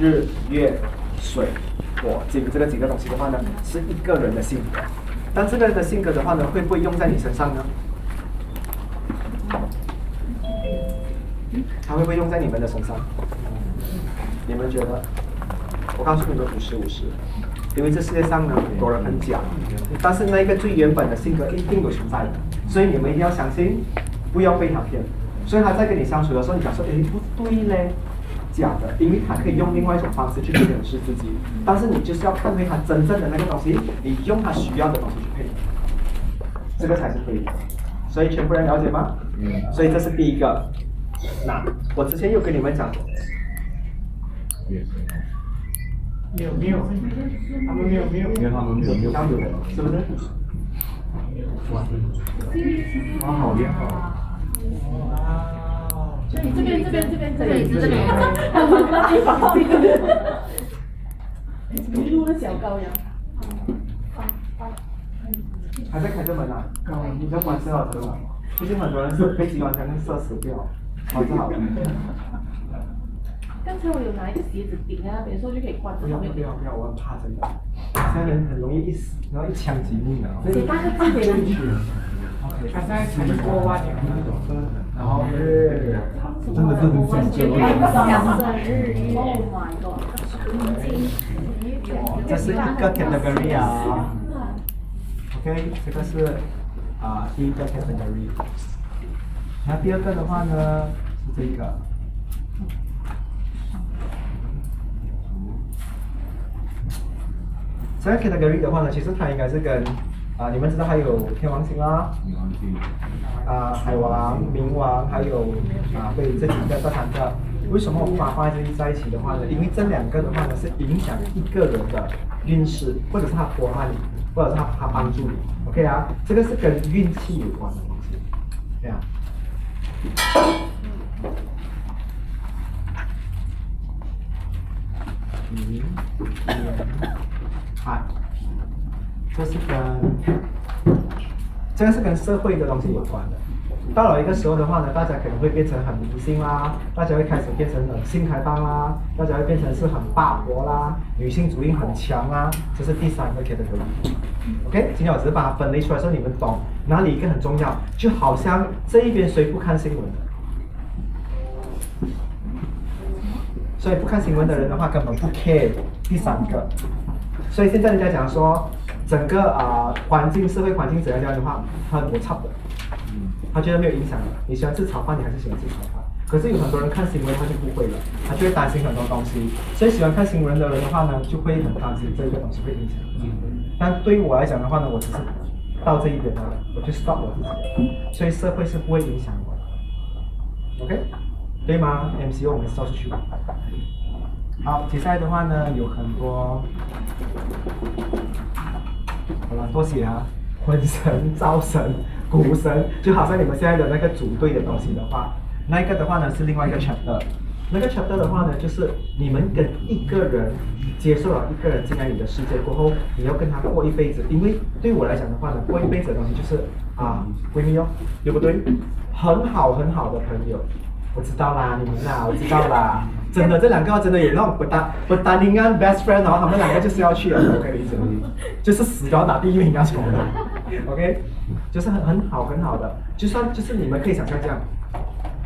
日、月、水、火，金这个几个东西的话呢，是一个人的性格。但这个人的性格的话呢，会不会用在你身上呢？他会不会用在你们的身上？你们觉得？我告诉你们，五十五十，因为这世界上呢，很多人很假，但是那个最原本的性格一定有存在的，所以你们一定要相信，不要被他骗。所以他在跟你相处的时候，你讲说，哎，不对嘞，假的，因为他可以用另外一种方式去掩饰自己，但是你就是要看回他真正的那个东西，你用他需要的东西去配，这个才是对的。所以全部人了解吗？嗯。所以这是第一个。那我之前又跟你们讲过。没有没有，他们没有没有，没有他们没有没有，是不是？哇，好厉害！哇，这边这边这边这边这里这里，一路的小羔羊。还在开着门啊？你在关车了是吧？最近很多人是飞机完全跟射死掉，好是好。刚才我有拿一个鞋子顶在那边，说就可以关。不要不要不要，我很怕这个。现在人很容易一死，然后一枪毙命的。谁大个字给你？OK，他现在才过万年那种，然后是真的是很想救。Oh my god！这是一个 category 啊。OK，这个是啊第一个 category。那第二个的话呢是这个。这个 category 的话呢，其实它应该是跟啊，你们知道还有天王星啦，啊海王、冥王，还有啊对这几个这三个，为什么我把它放在这里在一起的话呢？因为这两个的话呢，是影响一个人的运势，或者是他活慢你，或者是他他帮助你，OK 啊？这个是跟运气有关的东西，这样。嗯。啊，这是跟这个是跟社会的东西有关的。到了一个时候的话呢，大家可能会变成很迷信啦，大家会开始变成很性开放啦，大家会变成是很霸国啦，女性主义很强啦，这是第三个 category。OK，今天我只是把它分类出来，说你们懂哪里一个很重要，就好像这一边谁不看新闻的，所以不看新闻的人的话根本不 care 第三个。所以现在人家讲说，整个啊环境社会环境怎样样的话，他不差的，他觉得没有影响的。你喜欢吃炒饭，你还是喜欢吃炒饭。可是有很多人看新闻，他就不会了，他就会担心很多东西。所以喜欢看新闻的人的话呢，就会很担心这个东西会影响。但对于我来讲的话呢，我只是到这一点了，我就 stop 我自己。所以社会是不会影响我的，OK？对吗？MC，我们说出去吧。好，接下来的话呢，有很多，好了，多写啊，婚神、招神、股神，就好像你们现在的那个组队的东西的话，那个的话呢是另外一个 chapter，那个 chapter 的话呢，就是你们跟一个人接受了一个人进来你的世界过后，你要跟他过一辈子，因为对我来讲的话呢，过一辈子的东西就是啊闺蜜哦，对不对？很好很好的朋友，我知道啦，你们啦，我知道啦。真的，这两个真的有那种不单不单另外 best friend，然后他们两个就是要去了，可以理解吗？就是死都要打第一名那种的，OK，就是很很好很好的，就算就是你们可以想象这样，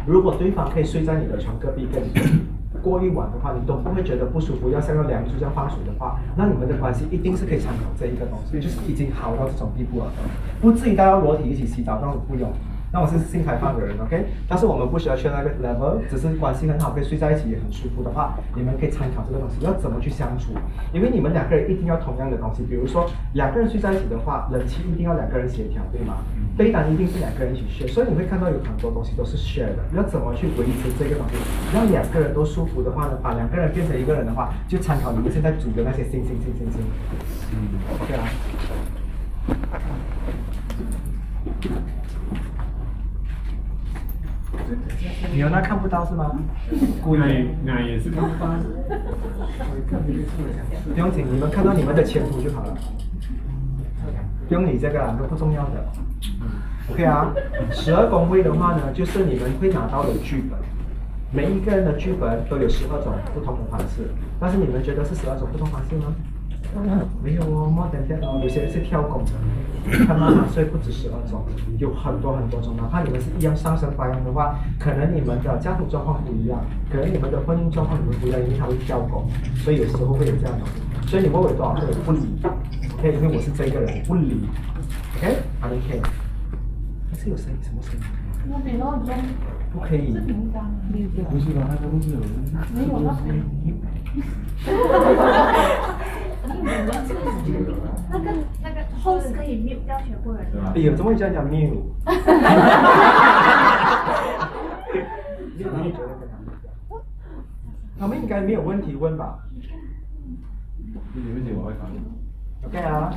如果对方可以睡在你的床隔壁跟你过一晚的话，你都不会觉得不舒服，要像个梁柱这样放水的话，那你们的关系一定是可以参考这一个东西，就是已经好到这种地步了，不至于大家裸体一起洗澡，那种不用。那我是性开放的人，OK，但是我们不需要去那个 level，只是关系很好，可以睡在一起也很舒服的话，你们可以参考这个东西要怎么去相处，因为你们两个人一定要同样的东西，比如说两个人睡在一起的话，冷气一定要两个人协调，对吗？被单一定是两个人一起 share，所以你会看到有很多东西都是 share 的，要怎么去维持这个东西，让两个人都舒服的话呢？把两个人变成一个人的话，就参考你们现在组的那些星星星星星，嗯，OK 啊。你有那看不到是吗？故意，那也是看不到。不用紧，你们看到你们的前途就好了。不用你这个，都不重要的。OK 啊，十二宫位的话呢，就是你们会拿到的剧本。每一个人的剧本都有十二种不同的方式，但是你们觉得是十二种不同方式吗？没有哦，more than that 哦，有些人是跳拱的，看到吗？所以不止十二种，有很多很多种。哪怕你们是一样上升白羊的话，可能你们的家庭状况不一样，可能你们的婚姻状况你们不一样，因为他会跳拱，所以有时候会有这样的。所以你问我有多少个人不理？OK，因为我是这个人不理。OK，I don't care。还是有声音，什么声音？那边都很重，不可以。不是吧？那个不是有人。没有那边。那个那个 host 可以 mute 掉全部人哎？呦，怎么会这样讲 mute？你你觉得跟他们讲？他们应该没有问题问吧你们姐我会看。？OK 啊，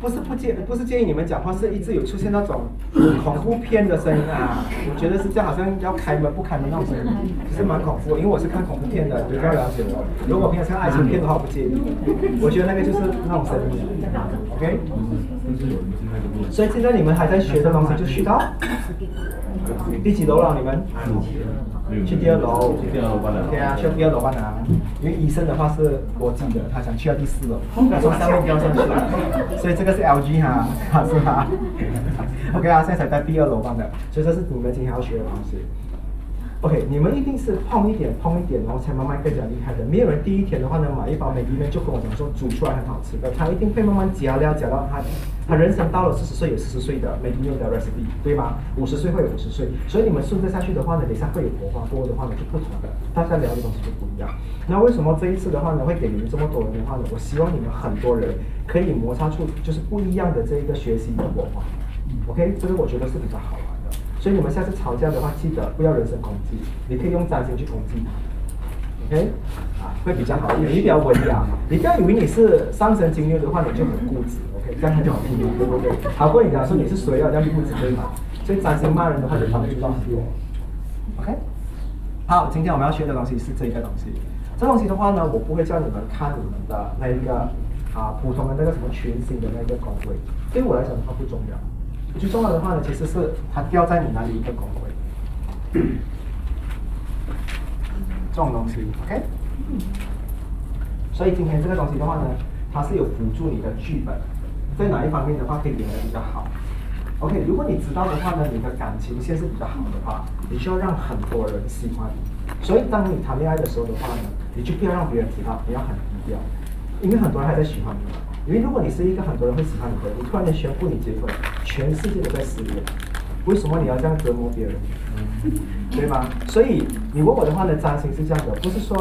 不是不建，不是建议你们讲话，是一直有出现那种 恐怖片的声音啊。我觉得是这样，好像要开门不开门那种声音，其实蛮恐怖。因为我是看恐怖片的，比较了解我。如果平常看爱情片的话，不介意。我觉得那个就是那种声音，OK。所以现在你们还在学的东西就去到第几楼了？你们？去第二楼。去第二楼班的。对啊，去第二楼班啊。因为医生的话是国际的，他想去到第四楼，从上面飙上去了。所以这个是 LG 哈，是吧？OK 啊，现在才在第二楼班的，所以这是你们今天要学的东西。OK，你们一定是碰一点碰一点，然后才慢慢更加厉害的。没有人第一天的话呢，买一包美丽面就跟我讲说煮出来很好吃的，他一定会慢慢加料加到他，他人生到了四十岁有四十岁的美丽面的 recipe，对吗？五十岁会有五十岁，所以你们顺着下去的话呢，等一下会有火花，多的话呢就不同的，大家聊的东西就不一样。那为什么这一次的话呢，会给你们这么多人的话呢？我希望你们很多人可以摩擦出就是不一样的这一个学习的火花。OK，这个我觉得是比较好的。所以你们下次吵架的话，记得不要人身攻击，你可以用掌心去攻击他。OK，啊，会比较好一点，你比较文雅。你不要以为你是上升金牛的话，你就很固执。OK，这样很好听，对不对？好过你讲说你是谁啊，这样固执对吗？所以掌心骂人的话，就帮助到很多。OK，好，今天我们要学的东西是这个东西。这东西的话呢，我不会叫你们看你们的那一个啊普通的那个什么全新的那个工位，对我来讲它不重要。最重要的话呢，其实是它掉在你哪里一个拱位，这 种东西，OK。所以今天这个东西的话呢，它是有辅助你的剧本，在哪一方面的话可以演得比较好。OK，如果你知道的话呢，你的感情线是比较好的话，你就要让很多人喜欢你。所以当你谈恋爱的时候的话呢，你就不要让别人知道，你要很低调，因为很多人还在喜欢你嘛。因为如果你是一个很多人会喜欢你的人，你突然间宣布你结婚，全世界都在失恋，为什么你要这样折磨别人？对吗？所以你问我的话呢，占星是这样的，不是说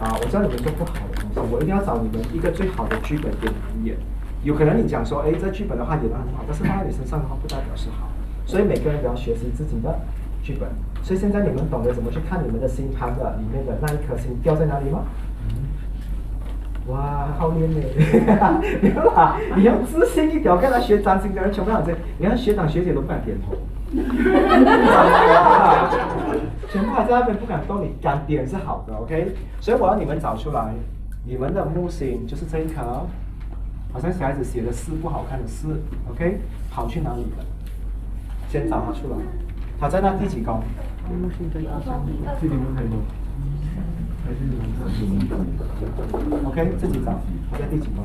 啊，我叫你们做不好的东西，我一定要找你们一个最好的剧本给你们演。有可能你讲说，哎，这剧本的话演得很好，但是放在你身上的话不代表是好，所以每个人都要学习自己的剧本。所以现在你们懂得怎么去看你们的星盘的里面的那一颗星掉在哪里吗？哇，好练呢！没有啦，你要自信一点。我看他学占星的人全部都这样，你看学长学姐都不敢点头，全部还在那边不敢动，你敢点是好的，OK？所以我要你们找出来，你们的木星就是这一颗，好像小孩子写的诗不好看的诗，OK？跑去哪里了？先找他出来，他在那第几宫？这点不太多。还是你们 OK，自己找，在第几宫？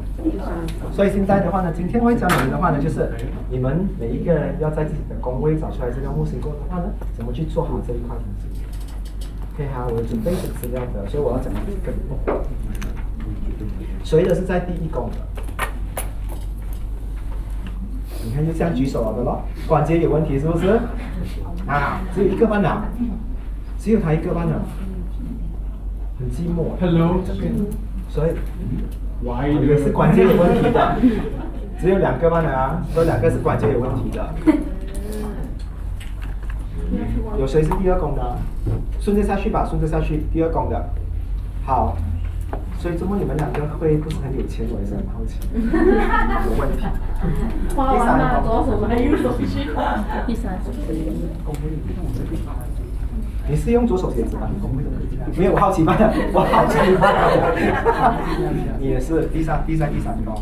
所以现在的话呢，今天会教你们的话呢，就是你们每一个人要在自己的宫位找出来这个木星宫的话呢，怎么去做好这一块东西。OK 哈，我准备的资料的，所以我要讲一个。谁的是在第一宫的？你看就这样举手了的咯，关节有问题是不是？啊，只有一个班长，只有他一个班长，很寂寞。Hello，这边所以歪也是关节有问题的，只有两个班的啊，有两个是关节有问题的。有谁是第二宫的？顺着下去吧，顺着下去，第二宫的。好，所以怎么你们两个会不是很有钱？我也是很好奇，有问题。花完了，左手拿右手去。第三手。你是用左手写字吧？没有，我好奇罢了，我好奇罢了。你也是第三、第三、第三宫，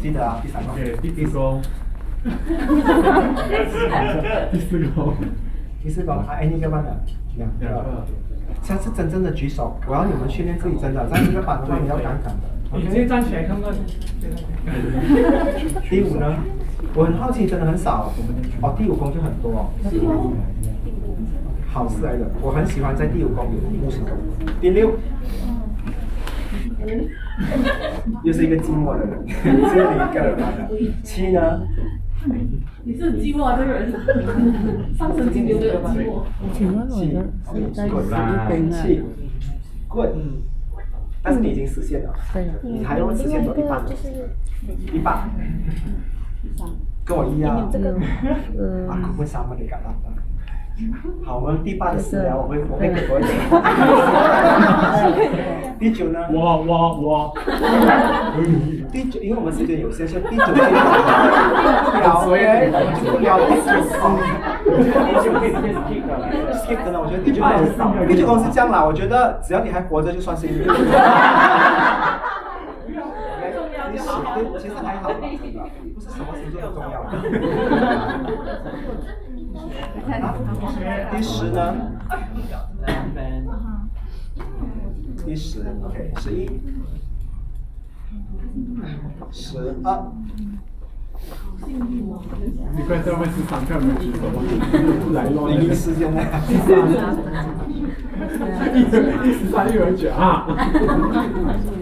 记得啊，第三宫。OK，第四宫。第四宫。第四宫，还，哎，你干嘛呢？两个两个。下次真正的举手，我要你们训练自己，真的在这个班的话你要敢敢的。你直接站起来看看。第五呢，我很好奇，真的很少哦。第五宫就很多哦，好事来的，我很喜欢在第五宫有木星。第六，又是一个寂寞的人，只有你一个人来的。七呢？你是寂寞啊，这个人，上升金牛的有寂寞。请问我的是在十一宫啊？七，good，但是你已经实现了，对，你还要实现到一半，一半，跟我一样。好，我们第八的私聊，我会我会给多一点。第九呢？我我我，第九，因为我们时间有限，所以第九不聊，所以我们就不聊第十宫。第九可以直接 skip 的。skip 的呢？我觉得第九宫，第九宫是这样啦，我觉得只要你还活着就算幸运。第十，对，其实还好啦，真的，不是什么星座都重要的。第十呢？第十，OK，十一，十二，你快在外面市场看有没有举手吗？来咯，零一。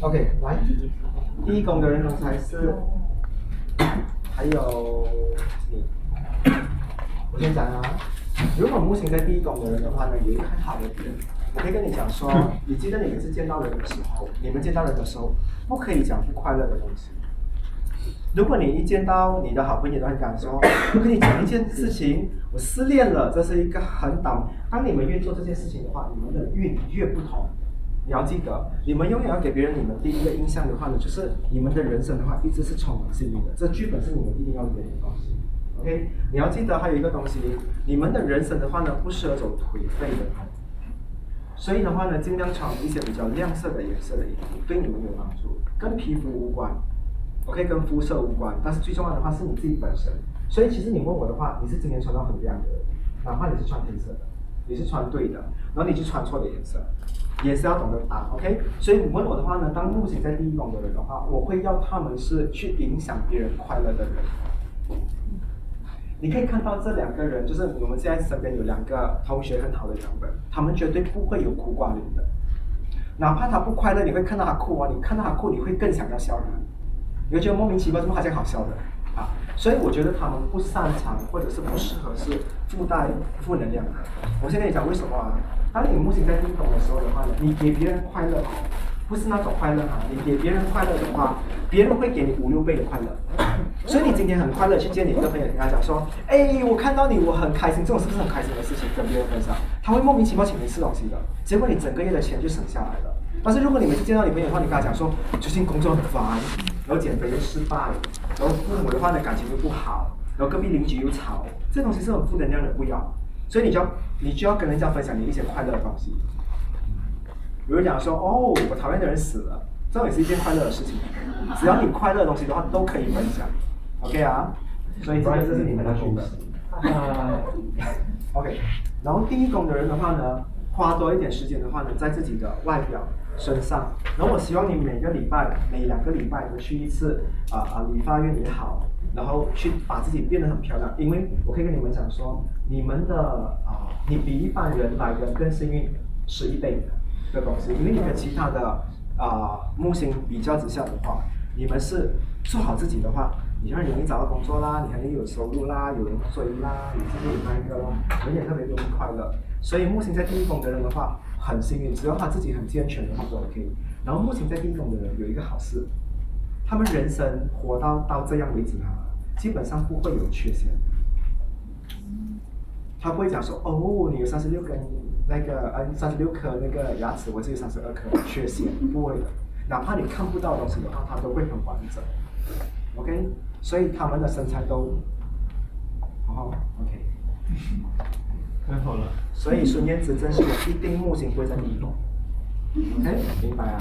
OK，来，第一宫的人刚才是，还有你，我先讲啊，如果木星在第一宫的人的话呢，有一个很好的点，我可以跟你讲说，你记得你每次见到人的时候，你们见到人的时候，不可以讲不快乐的东西。如果你一见到你的好朋友都会讲说，我跟你讲一件事情，我失恋了，这是一个很倒。当你们越做这件事情的话，你们的运越不同。你要记得，你们永远要给别人你们第一个印象的话呢，就是你们的人生的话一直是充满幸运的。这剧本是你们一定要演的东西。OK，你要记得还有一个东西，你们的人生的话呢，不适合走颓废的。所以的话呢，尽量穿一些比较亮色的颜色的衣服，对你们有帮助，跟皮肤无关。OK，跟肤色无关，但是最重要的话是你自己本身。所以其实你问我的话，你是今天穿到很亮的，哪怕你是穿黑色的，你是穿对的，然后你去穿错的颜色，也是要懂得搭。OK，所以你问我的话呢，当目前在第一宫的人的话，我会要他们是去影响别人快乐的人。你可以看到这两个人，就是我们现在身边有两个同学很好的两个人，他们绝对不会有苦瓜脸的。哪怕他不快乐，你会看到他哭啊，你看到他哭，你会更想要笑他。你会觉得莫名其妙，怎么好像好笑的啊？所以我觉得他们不擅长或者是不适合是附带负能量的。我现在讲为什么啊？当你目前在第一宫的时候的话呢，你给别人快乐，不是那种快乐啊，你给别人快乐的话，别人会给你五六倍的快乐。所以你今天很快乐去见你一个朋友，跟他讲说，哎，我看到你，我很开心，这种是不是很开心的事情？跟别人分享，他会莫名其妙请你吃东西的，结果你整个月的钱就省下来了。但是如果你每次见到你朋友的话，你跟他讲说，最近工作很烦，然后减肥又失败，然后父母的话呢感情又不好，然后隔壁邻居又吵，这东西是很负能量的，不要。所以你就要你就要跟人家分享你一些快乐的东西。比如讲说，哦，我讨厌的人死了，这种也是一件快乐的事情。只要你快乐的东西的话，都可以分享。OK 啊，所以这个这是你们的剧本。呃，OK，然后第一宫的人的话呢，花多一点时间的话呢，在自己的外表身上。然后我希望你每个礼拜、每两个礼拜都去一次啊啊理发院也好，然后去把自己变得很漂亮。因为我可以跟你们讲说，你们的啊，你比一般人来的更幸运是一倍的的东西，因为你跟其他的啊木星比较之下的话，你们是做好自己的话。你很容易找到工作啦，你很容易有收入啦，有人追啦，你这个有那一个啦，人也特别容易快乐。所以木星在第一宫的人的话，很幸运，只要他自己很健全的话就 OK。然后木星在第一宫的人有一个好事，他们人生活到到这样为止啊，基本上不会有缺陷。他不会讲说哦，你有三十六根那个嗯三十六颗那个牙齿，我只有三十二颗缺陷，不会的。哪怕你看不到东西的话，它都会很完整。OK，所以他们的身材都，好，OK。太好了。所以孙燕姿真是我一定木星不会在第一宫。OK，明白啊？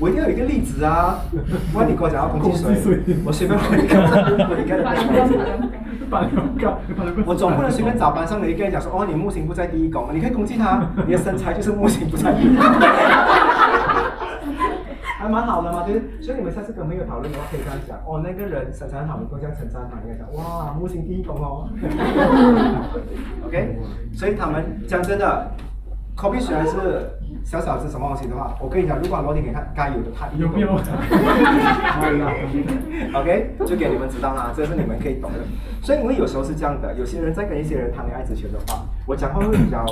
我一定要有一个例子啊！不然你跟我讲要攻击谁，我随便问一个，我一个人。我总不能随便找班上的一个人讲说，哦，你木星不在第一宫，你可以攻击他，你的身材就是木星不在第一宫。还蛮好的嘛，就是所以你们下次跟朋友讨论的话，可以这样讲，哦，那个人身材很好，你都这样称赞他，应该讲，哇，木星第一宫哦。OK，所以他们讲真的，copy 虽然是小小是什么东西的话，我跟你讲，如果罗定给他该有的，他 有没有？OK，就给你们知道啦，这是你们可以懂的。所以因为有时候是这样的，有些人在跟一些人谈恋爱之前的话，我讲话会比较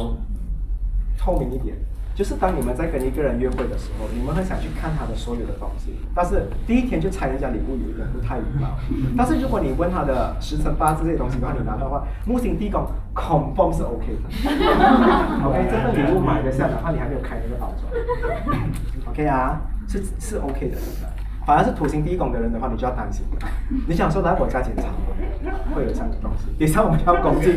透明一点。就是当你们在跟一个人约会的时候，你们很想去看他的所有的东西，但是第一天就拆人家礼物有点不太礼貌。但是如果你问他的时辰八字这些东西的话，你拿到的话，木星地宫捆绑是 OK 的。OK，这份礼物买得下，哪怕你还没有开那个包装。OK 啊，是是 OK，的。反而是土星第一宫的人的话，你就要担心。你想说来我家检查，会有这样的东西。等一下我们要攻击，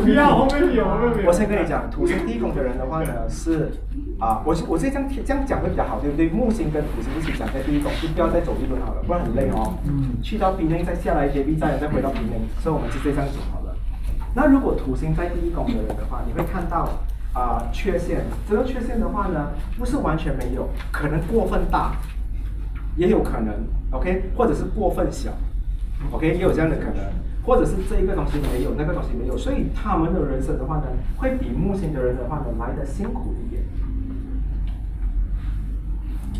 不要，后面有，后面有。我先跟你讲，土星第一宫的人的话呢是啊，我是我是这样这样讲会比较好，对不对？木星跟土星一起讲在第一宫，就不要再走一轮好了，不然很累哦。嗯去到 B 内再下来接 B 站，再回到 B 内，所以我们直接这样走好了。那如果土星在第一宫的人的话，你会看到啊、缺陷。这个缺陷的话呢，不是完全没有，可能过分大，也有可能。OK，或者是过分小，OK，也有这样的可能，或者是这一个东西没有，那个东西没有，所以他们的人生的话呢，会比木星的人的话呢来的辛苦一点。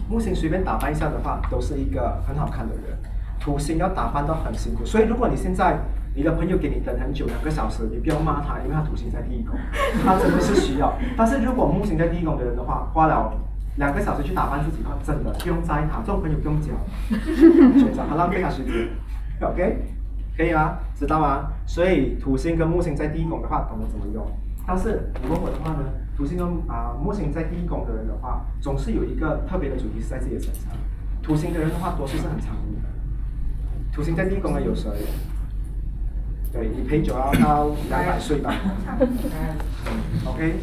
木星随便打扮一下的话，都是一个很好看的人。土星要打扮到很辛苦，所以如果你现在你的朋友给你等很久，两个小时，你不要骂他，因为他土星在第一宫，他真的是需要。但是如果木星在第一宫的人的话，花了两个小时去打扮自己的话，真的不用在意他，这种朋友不用交，学长，他浪费他时间。OK，可以吗？知道吗？所以土星跟木星在第一宫的话，懂得怎么用。但是你问我的话呢，土星跟啊、木星在第一宫的人的话，总是有一个特别的主题是在自己的身上。土星的人的话，多数是很长命的。土星在第一宫的有谁？对你陪酒要到两百岁吧。OK，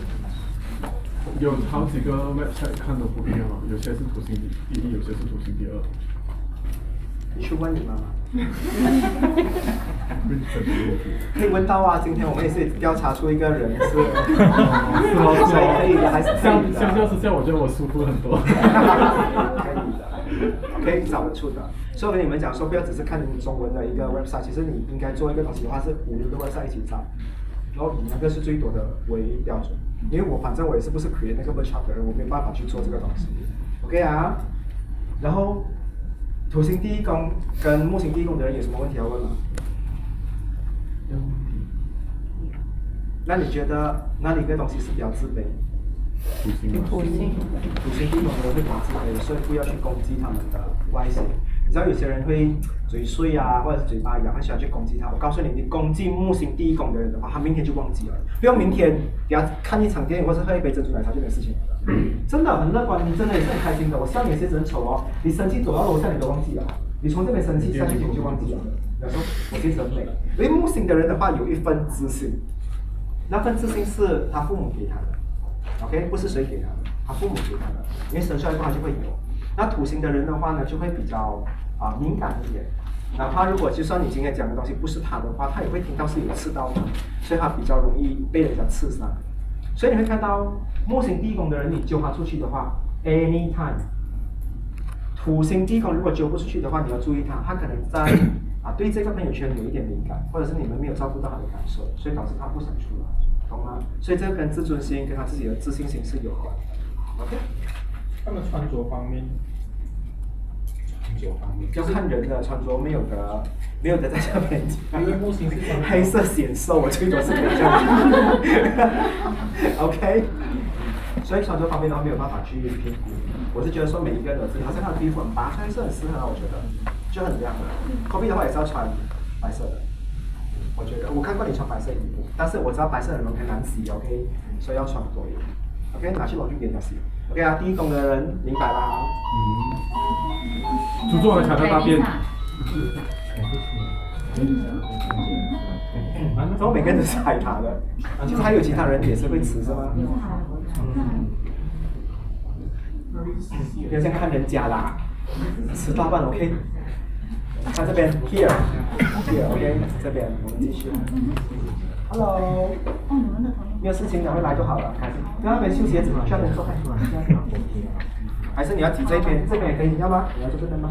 有好几个 website 看都不一样哦，有些是土星第一，有些是土星第二。你去问你妈妈。可以问到啊，今天我们也是调查出一个人是，是哦是所以可以的，还是可相以的。相较之下，我觉得我舒服很多。可以的，可以找得出的。所以我跟你们讲说，不要只是看中文的一个 website，其实你应该做一个东西的话，是五六个 website 一起找，然后以那个是最多的为标准。因为我反正我也是不是 create 那个 website 的人，我没有办法去做这个东西。OK 啊，然后土星第一宫跟木星第一宫的人有什么问题要问吗？那你觉得哪里一个东西是比较自卑？土星？土星，土星地宫的人会比较自卑，所以不要去攻击他们的外形。你知道有些人会嘴碎啊，或者是嘴巴痒，很喜欢去攻击他。我告诉你，你攻击木星第一宫的人的话，他明天就忘记了。不用明天给他看一场电影，或是喝一杯珍珠奶茶就没事情了。真的很乐观，你真的也是很开心的。我笑你的鞋子很丑哦，你生气走到楼下你都忘记了，你从这边生气下去你就忘记了。有时候我鞋子很美，因为木星的人的话有一份自信，那份自信是他父母给他的。OK，不是谁给他的，他父母给他的，因为生出来的话就会有。那土星的人的话呢，就会比较啊、敏感一点，哪怕如果就算你今天讲的东西不是他的话，他也会听到是有刺到他，所以他比较容易被人家刺伤。所以你会看到木星地宫的人，你揪他出去的话，anytime。土星地宫如果揪不出去的话，你要注意他，他可能在啊对这个朋友圈有一点敏感，或者是你们没有照顾到他的感受，所以导致他不想出来，懂吗？所以这个跟自尊心跟他自己的自信心是有关的。OK，他们穿着方面，穿着方面，要看人的穿着，没有的没有的在下面。因为木星是黑色显瘦，我最多是可以这样。OK，所以穿着方面的话没有办法去评估。我是觉得说每一个人的，好像他的皮肤很白，穿是很适合，我觉得就很亮的。后面的话也是要穿白色的，我觉得我看过你穿白色衣服，但是我知道白色很容易难洗，OK，所以要穿多一点。OK，拿去裸去给人家洗。OK 啊，第一宫的人明白啦。嗯。猪做的卡在大便。然后每个人都是海苔的，其实还有其他人也是会吃是吗？嗯。不要先看人家啦，吃大半 OK。看这边，here，here，OK，这边我们继续。Hello。没有事情，赶快来就好了。开始，在那边修鞋子嘛，需要人做。还是你要挤这边，这边也可以，要吗？你要坐这边吗？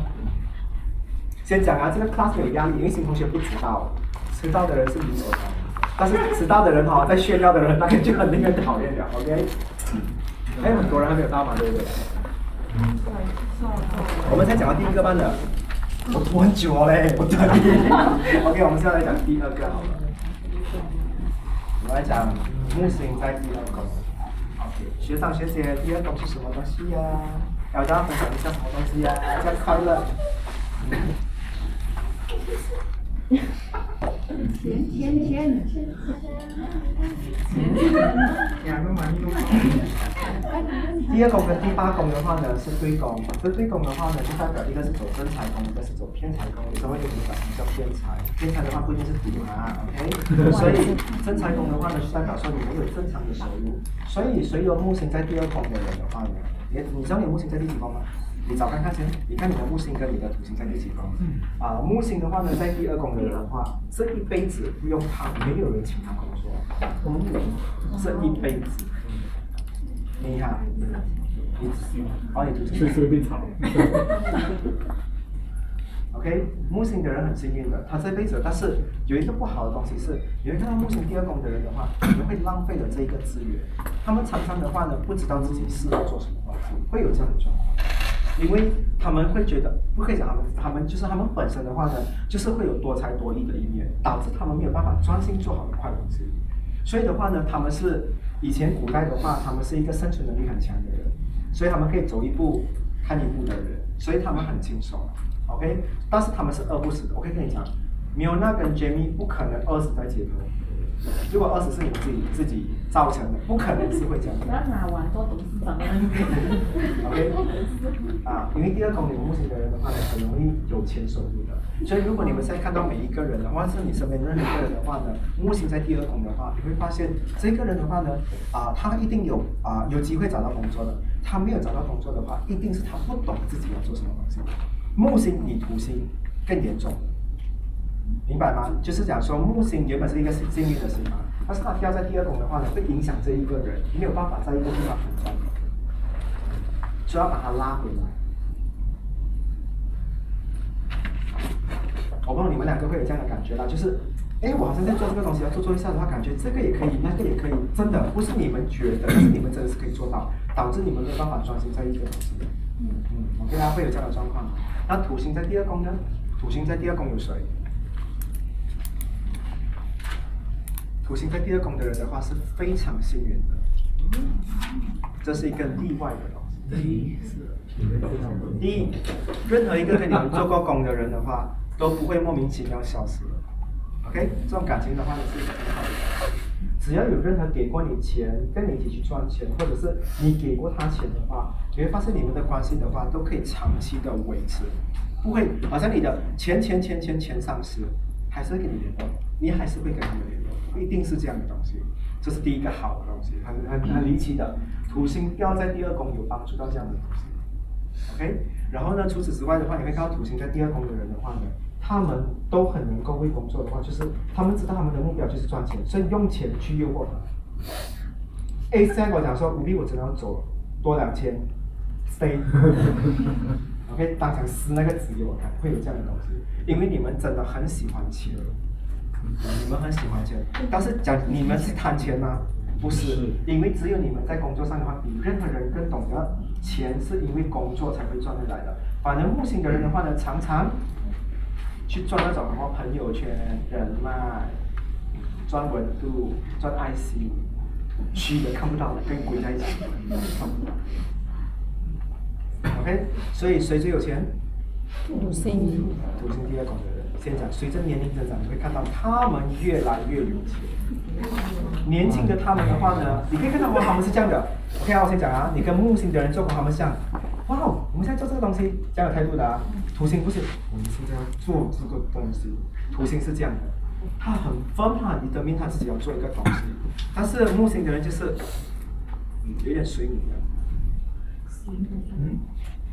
先讲啊，这个 class 有压力，因为新同学不迟到，迟到的人是理所当然。但是迟到的人哈，在炫耀的人，那个就很令人讨厌了。OK。还有很多人还没有到嘛，对不对？我们才讲到第一个班的，我拖很久哦嘞，我等你。OK，我们现在来讲第二个好了。我来讲木星在第二宫。OK，学长学姐，第二宫是什么东西呀？要大家分享一下什么东西呀？大家快乐。第二宫跟第八宫的话呢是对宫，这对宫的话呢就代表一个是走正财宫，一个是走偏财宫。有时候会跟你讲什么叫偏财，偏财的话不一定是赌啊，OK？所以正财宫的话呢是代表说你没有正常的收入。所以所有木星在第二宫的人的话呢，你你知道你木星在第几宫吗？你找看看先，你看你的木星跟你的土星在第几宫？啊，木星的话呢在第二宫的人的话，这一辈子不用怕，没有人请他工作，这一辈子。你好，你帮你读随时被炒。OK，木星的人很幸运的，他这辈子，但是有一个不好的东西是，你会看到木星第二宫的人的话，你们会浪费了这一个资源。他们常常的话呢，不知道自己适合做什么会有这样的状况。因为他们会觉得，不可以讲他们，他们就是他们本身的话呢，就是会有多才多艺的一面，导致他们没有办法专心做好一块东西。所以的话呢，他们是以前古代的话，他们是一个生存能力很强的人，所以他们可以走一步看一步的人，所以他们很轻松，OK。但是他们是饿不死的，我可以跟你讲，米欧娜跟杰米不可能饿死在街头。如果二十是你们自己自己造成的，不可能是会这样。不要拿碗做董事长的 OK，啊，因为第二宫你们木星的人的话呢，很容易有钱收入的。所以如果你们现在看到每一个人的话，是你身边任何一个人的话呢，木星在第二宫的话，你会发现这个人的话呢，啊，他一定有啊有机会找到工作的。他没有找到工作的话，一定是他不懂自己要做什么东西。木星比土星更严重。明白吗？就是讲说木星原本是一个幸运的星嘛，但是它掉在第二宫的话呢，会影响这一个人没有办法在一个地方很专，所以要把它拉回来。我不知道你们两个会有这样的感觉啦，就是，哎，我好像在做这个东西，要做做一下的话，感觉这个也可以，那个也可以，真的不是你们觉得，是你们真的是可以做到，导致你们没有办法专心在一个东西。嗯嗯，OK 啊，会有这样的状况。那土星在第二宫呢？土星在第二宫有谁？土星跟第二宫的人的话是非常幸运的，这是一个例外的东西。第一，任何一个跟你们做过工的人的话，都不会莫名其妙消失了。OK，这种感情的话呢是很好的。只要有任何给过你钱，跟你一起去赚钱，或者是你给过他钱的话，你会发现你们的关系的话都可以长期的维持，不会好像你的钱钱钱钱钱丧失，还是会跟你联络，你还是会跟他们联络。一定是这样的东西，这是第一个好的东西，很很很离奇的。土星掉在第二宫有帮助到这样的东西，OK。然后呢，除此之外的话，你会看到土星在第二宫的人的话呢，他们都很能够为工作的话，就是他们知道他们的目标就是赚钱，所以用钱去诱惑他。A 现在跟我讲说，五 B 我只能走多两千，C ，stay，OK，当场撕那个纸给我看，会有这样的东西，因为你们真的很喜欢钱。你们很喜欢钱，但是讲你们是贪钱吗？不是，因为只有你们在工作上的话，比任何人更懂得钱是因为工作才会赚回来的。反正木星的人的话呢，常常去赚那种什么朋友圈、人脉、赚温度、赚爱心，虚的看不到的，跟鬼在一起，看不到。OK，所以谁最有钱？土星，土星第二宫的人，先讲，随着年龄增长，你会看到他们越来越有钱。年轻的他们的话呢，你可以看到哇，他们是这样的。OK 啊，我先讲啊，你跟木星的人做工，他们像，哇，我们现在做这个东西，这样有态度的啊。土星不是，我们现在要做这个东西，土星是这样的，他很 firm，他很 determine 他自己要做一个东西。但是木星的人就是，嗯，有点随你的。嗯，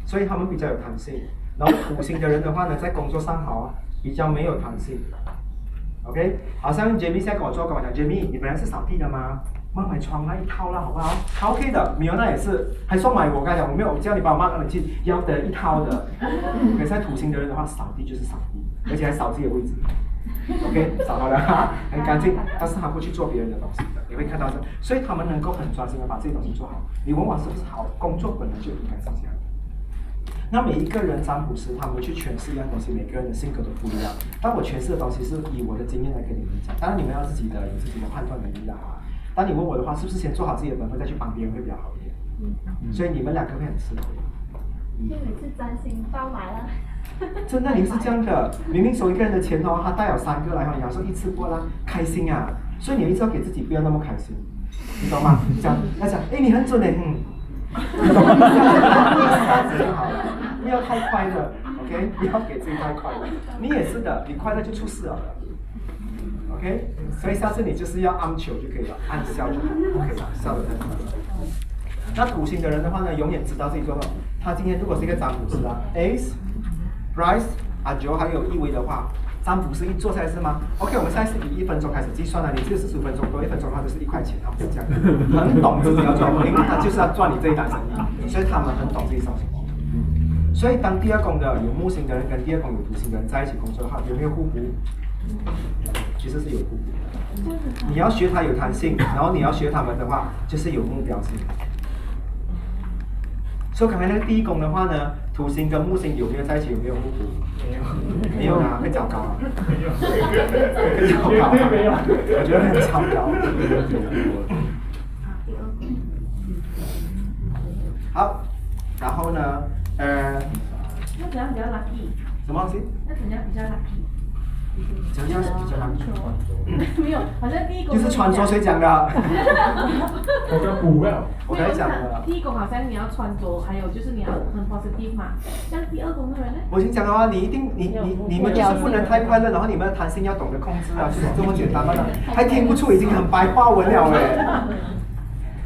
所以他们比较有弹性。然后土星的人的话呢，在工作上好啊，比较没有弹性。OK，好像 Jamie 现在跟我做，跟我讲，Jamie，你本来是扫地的吗？妈买床那一套啦，好不好？他 OK 的，米欧那也是，还说买我跟你讲，我没有叫你帮我妈冷气，要的一套的。可是在土星的人的话，扫地就是扫地，而且还扫自己的位置。OK，扫好了哈，很干净，但是他不去做别人的东西的，你会看到这，所以他们能够很专心的把这些东西做好。你问我是不是好？工作本来就应该是这样。那每一个人占卜师，他们去诠释一样东西，每个人的性格都不一样。但我诠释的东西是以我的经验来跟你们讲，当然你们要自己的有自己的判断能力的啊。当你问我的话，是不是先做好自己的本分，再去帮别人会比较好一点？嗯。所以你们两个会很吃亏。因为每次担心爆买了。真的，你是这样的，明明收一个人的钱哦，他带有三个来哈，你要说一次过啦，开心啊。所以你一直要给自己不要那么开心，你懂吗？讲，要讲，哎，你很准的，嗯。你懂吗？三十就好了，不要太快乐，OK？不要给自己太快乐。你也是的，你快乐就出事了。OK，所以下次你就是要按球就可以了，按笑就可以了，笑的很快乐。那土星的人的话呢，永远知道自己做到。他今天如果是一个占卜师啊，Ace、Bryce、阿九还有一维的话，占卜是一做下来是吗？OK，我们现在是以一分钟开始计算的，你这个四十五分钟多一分钟的话就是一块钱，他们是这样，很懂自己要赚，因为他就是要赚你这一单生意，所以他们很懂自己上什么。所以当第二宫的有木星的人跟第二宫有土星的人在一起工作的话，有没有互补？其实是有互补的。你要学他有弹性，然后你要学他们的话，就是有目标性。所以刚才那个第一宫的话呢，土星跟木星有没有在一起？有没有互补？没有，没有啊，很糟糕啊，会糟糕，我觉得很糟糕。好，然后呢，呃，那怎样比较 lucky？什么东西？那怎样比较 lucky？怎样是比较 lucky？没有，好像第一个就是传说谁讲的？我叫古 wel，我才讲的。第一个好像你要穿着，还有就是你要很 positive 嘛。像第二个的人呢？我已经讲了啊，你一定你你你们就是不能太快乐，然后你们的弹性要懂得控制啊，就是这么简单嘛，还听不出已经很白话文了哎。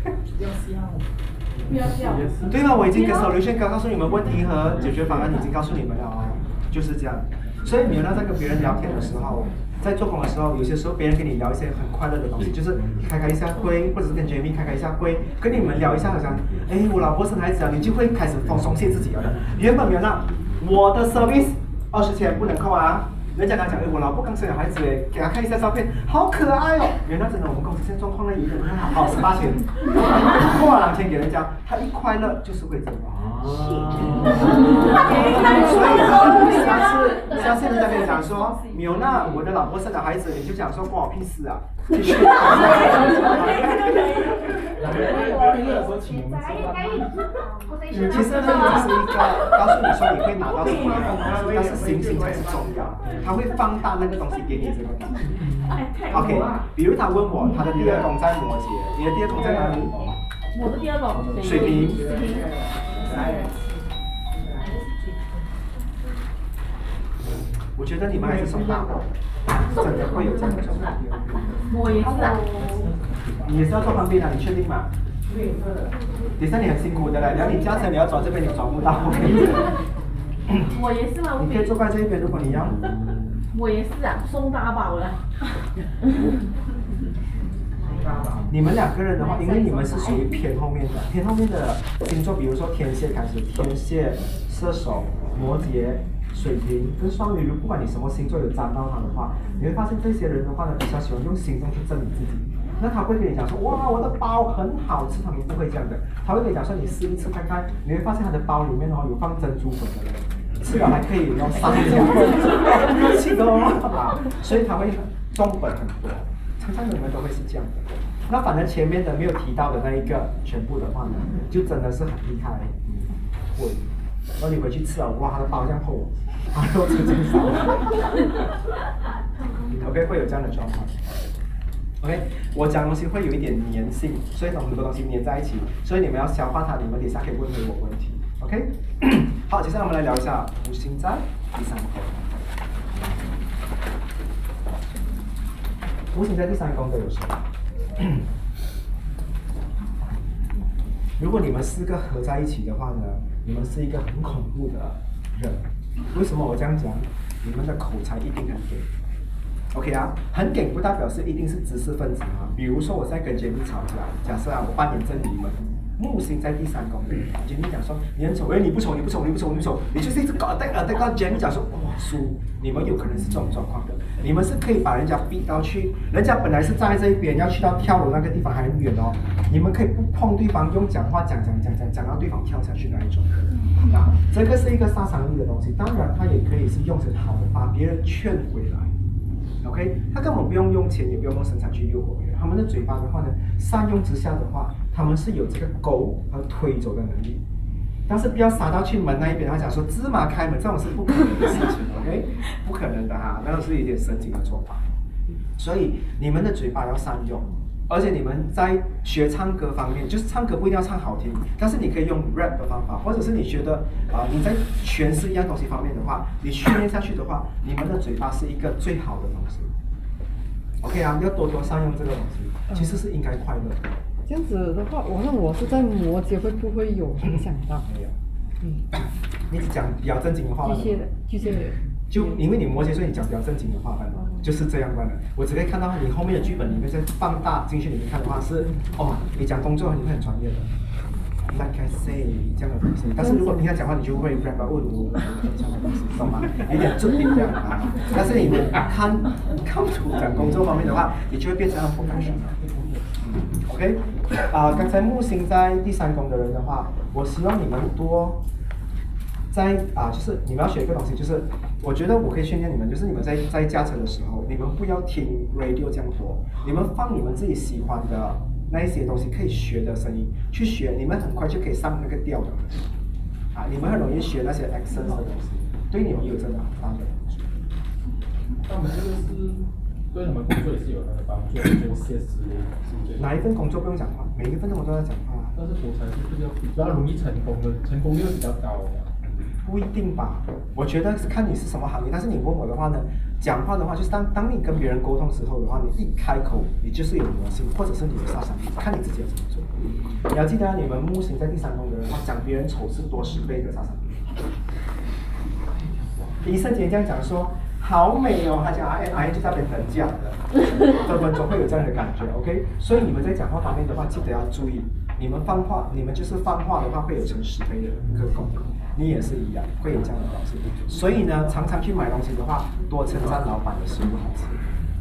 不要笑。对吗？我已经跟 solution 告诉你们问题和解决方案已经告诉你们了哦，就是这样。所以你呢，在跟别人聊天的时候，在做工的时候，有些时候别人跟你聊一些很快乐的东西，就是开开一下会，或者是跟 Jamie 开开一下会，跟你们聊一下，好像，哎，我老婆生孩子了，你就会开始放松懈自己了。原本原来我的 service 二十天不能扣啊。人家跟他讲，哎，我老婆刚生了孩子哎，给他看一下照片，好可爱哦。原来真的，我们公司现在状况呢有点不太好，好十八千，扣了两天给人家，他一快乐就是会这样。所以下次下次人家跟你讲说，苗娜，我的老婆生了孩子，你就讲说关我屁事啊。其实这只是一个告诉你说你会拿到什么东西，但是星星才是重要，它会放大那个东西给你这个感觉。OK，比如他问我他的第二宫在摩羯，你的第二宫在哪里？我的第二宫水瓶。我觉得你们还是送大宝，真的会有这样的状况。我也是啊。你也是要坐旁边的，你确定吗？等下你很辛苦的嘞，然后你驾车你要转这边，你转不到。我也是嘛，你可以坐在这一边，如果你要。我也是啊，送大宝了。你们两个人的话，因为你们是属于偏后面的，偏后面的星座，比如说天蝎开始，天蝎、射手、摩羯、水瓶跟双鱼，如不管你什么星座有沾到他的话，你会发现这些人的话呢，比较喜欢用行动去证明自己。那他会跟你讲说，哇，我的包很好吃，他们不会这样的，他会跟你讲说，你试一次看看，你会发现他的包里面哦有放珍珠粉的，吃了还可以用三下，客气的哦，所以他会中本很多，常常你们都会是这样的。那反正前面的没有提到的那一个全部的话呢，就真的是很厉害，嗯，会。然后你回去吃了，哇，他的包这样厚，它肉质真少。OK，会有这样的状况。OK，我讲东西会有一点粘性，所以很多东西粘在一起，所以你们要消化它，你们底下可以问回我问题。OK，好，接下来我们来聊一下五行在第三宫。五行在第三宫都有谁？如果你们四个合在一起的话呢，你们是一个很恐怖的人。为什么我这样讲？你们的口才一定很给。OK 啊，很给不代表是一定是知识分子啊。比如说我在跟杰米吵架，假设啊，我扮演正你们，木星在第三宫，Jamie 讲说你很丑，哎你不丑你不丑你不丑你不丑，你就是一直搞对啊对啊，Jamie 讲说哇输，你们有可能是这种状况的，你们是可以把人家逼到去，人家本来是在这一边，要去到跳楼那个地方还很远哦，你们可以不碰对方，用讲话讲讲讲讲讲到对方跳下去那一种。啊，这个是一个杀伤力的东西，当然它也可以是用成好的，把别人劝回来。OK，他根本不用用钱，也不用用生产去诱惑别人。他们的嘴巴的话呢，善用之下的话，他们是有这个勾和推走的能力。但是不要撒到去门那一边，他讲说芝麻开门，这种是不可能的事情。OK，不可能的哈，那个是一点神经的做法。所以你们的嘴巴要善用，而且你们在学唱歌方面，就是唱歌不一定要唱好听，但是你可以用 rap 的方法，或者是你觉得啊你在诠释一样东西方面的话，你训练下去的话，你们的嘴巴是一个最好的东西。OK 啊，要多多善用这个东西，其实是应该快乐的。这样子的话，我那我是在摩羯会不会有影响到？没有，嗯，你只讲比较正经的话巨蟹的巨蟹的，就因为你摩羯，所以你讲比较正经的话罢了，就是这样罢了。我只可以看到你后面的剧本里面在放大进去里面看的话是，哦，你讲工作你会很专业的，like I say 这样的东西。但是如果平常讲话，你就会 rap 问我这样的东西，懂吗？有点正经这样啊。但是你们看看图讲工作方面的话，你就会变成很 professional。OK，啊、刚才木星在第三宫的人的话，我希望你们多在啊、就是你们要学一个东西，就是我觉得我可以训练你们，就是你们在在驾车的时候，你们不要听 radio 这样多，你们放你们自己喜欢的那一些东西可以学的声音去学，你们很快就可以上那个调的。啊，你们很容易学那些 accent 的东西，对你们有真的很大的帮助。那我们这个是对他们工作也是有它的帮助，就歇斯底里。哪一份工作不用讲话？每一份工作都要讲话啊。但是口才是比较比较容易成功的，成功率会比较高的。不一定吧，我觉得是看你是什么行业。但是你问我的话呢，讲话的话就是当当你跟别人沟通时候的话，你一开口，你就是有魔性，或者是你有杀伤力，看你自己要怎么做。你要记得，你们木星在第三宫的人，他讲别人丑是多十倍的杀伤力。医生今天这样讲说，好美哦，他讲哎哎就在那边等价的，分分钟会有这样的感觉，OK？所以你们在讲话方面的话，记得要注意，你们放话，你们就是放话的话会有成十倍的一个功能。你也是一样，会有这样的东西。所以呢，常常去买东西的话，多称赞老板的食物好吃，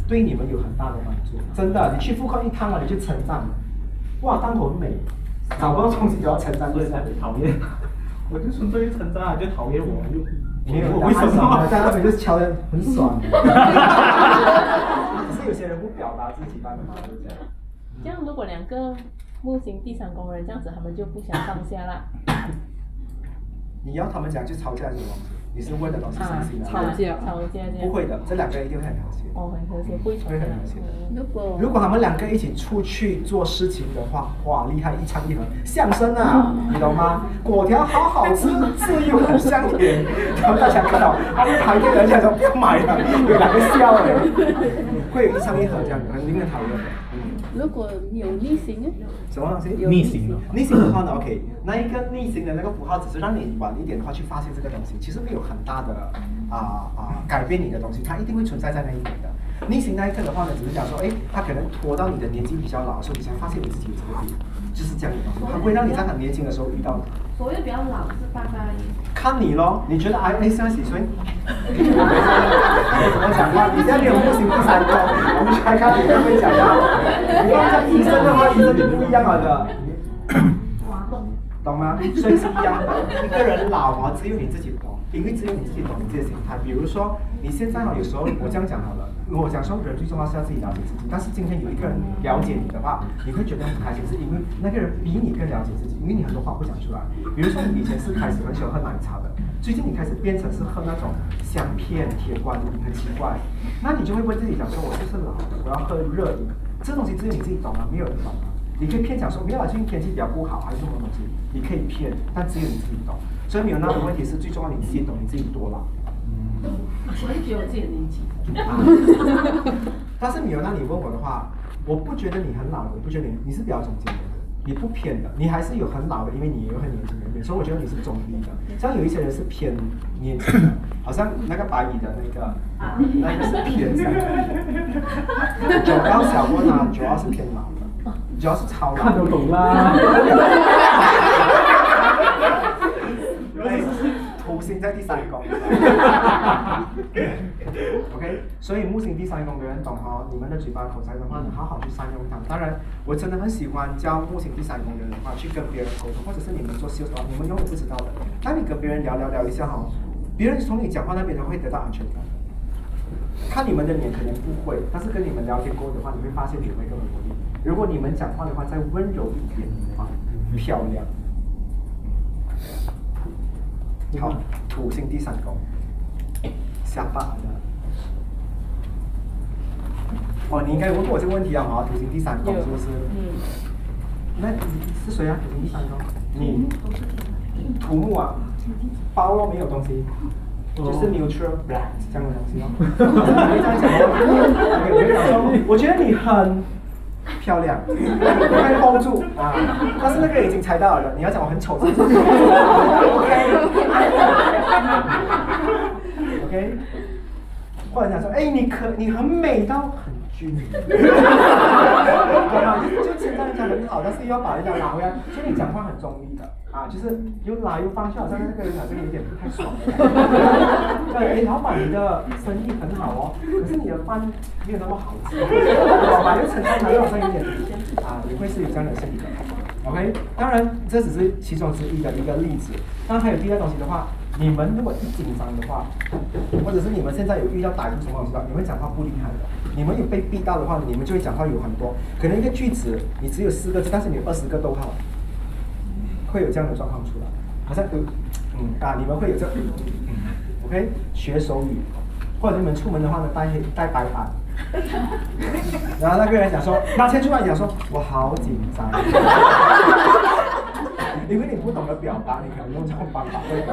对你们有很大的帮助。真的，你去复刻一趟了，你就称赞，哇，档口很美，找不到东西就要称赞，所以才讨厌。我就纯粹称赞，就讨厌我，就没有，为什么？在那边就是敲的很爽。只是有些人不表达自己罢了嘛，就是这样。这样如果两个木星地产工人这样子，他们就不想放下啦。你要他们讲去吵架这种东西，你是问的东西啊是不是？吵架吵架。不会的，这两个人一定会很和谐。哦，很和谐，不会很和谐。如果如果他们两个一起出去做事情的话，哇，厉害，一唱一和，相声啊，你懂吗？果条好好吃，字又很香甜。然后大家看到他们排队，人家说不要买了，有两个笑哎，会有一唱一和这样的，很令人讨厌的。嗯。如果有逆行呢？什么东西？逆行的逆行的话呢，OK，那一个逆行的那个符号只是让你晚一点的话去发现这个东西，其实没有很大的啊啊、改变你的东西，它一定会存在在那一点的。逆行那一刻的话呢，只是讲说，哎，它可能拖到你的年纪比较老的时候，你才发现你自己有这个病，就是这样的东西，它不会让你在很年轻的时候遇到的。所谓比较老是大概看你咯，你觉得哎哎现在几岁？看你怎么讲话，你现在没有不行，不三宫，我们来看你会不会讲话。你要像医生的话，医生就不一样了的。懂吗？所以是一样的。一个人老啊，只有你自己懂，因为只有你自己懂你自己的心态。比如说，你现在啊，有时候我这样讲好了，我讲说人最重要是要自己了解自己，但是今天有一个人了解你的话，你会觉得很开心，是因为那个人比你更了解自己，因为你很多话不讲出来。比如说你以前是开始很喜欢喝奶茶的，最近你开始变成是喝那种香片、铁观音，很奇怪，那你就会问自己讲说，我就是老了？我要喝热饮，这东西只有你自己懂啊，没有人懂啊。你可以骗讲说，没有啊，最近天气比较不好，还是什么东西，你可以骗，但只有你自己懂。所以没有那个问题是最重要，你自己懂你自己多老。我也觉得我自己的年纪。但是米尤，那你问我的话，我不觉得你很老，我不觉得你你是比较中间的，你不偏的，你还是有很老的，因为你也有很年轻的一面，所以我觉得你是中立的。像有一些人是偏年轻的，好像那个白蚁的那个，那个是偏三九高小问啊，主要是偏老的，主要是超老。看得懂啦。星在第三宫。OK，所以木星第三宫的人懂哦，你们的嘴巴口才的话，你好好去善用它。当然，我真的很喜欢教木星第三宫的人的话，去跟别人沟通，或者是你们做 sales 的话，你们永远不知道的。当你跟别人聊聊聊一下哈，别人从你讲话那边他会得到安全感。看你们的脸可能不会，但是跟你们聊天过的话，你会发现你会更有活力。如果你们讲话的话再温柔一点的话，漂亮。好，土星第三宫，下巴的。哦，你应该问过我这个问题啊，哈，土星第三宫是不是？嗯。那是谁啊？土星第三宫？你。土木啊，包咯，没有东西，就是 neutral black 这样的东西哦。你这样讲，我 讲说，我觉得你很漂亮，可以 hold 住啊。但是那个已经猜到了，你要讲我很丑，是不是？OK。OK。或者讲说，哎，你可你很美到很均匀，对吧？就称赞人家很好，但是又要把人家拉回来，所以你讲话很中立的啊，就是又拉又放，就好像那个人好像有点不太爽。对，哎，老板你的生意很好哦，可是你的饭没有那么好吃，老板又称赞他，又好像有点啊，也会是有这样的性格。OK，当然这只是其中之一的一个例子，当然还有第二东西的话。你们如果一紧张的话，或者是你们现在有遇到歹徒什么东西的，你们讲话不厉害的。你们有被逼到的话，你们就会讲话有很多，可能一个句子你只有四个字，但是你有二十个逗号，会有这样的状况出来。好像有，嗯啊，你们会有这嗯，OK，学手语，或者你们出门的话呢，带带白板。然后那个人讲说，拿钱出来讲说，我好紧张。因为你不懂得表达，你可能用这种方法会。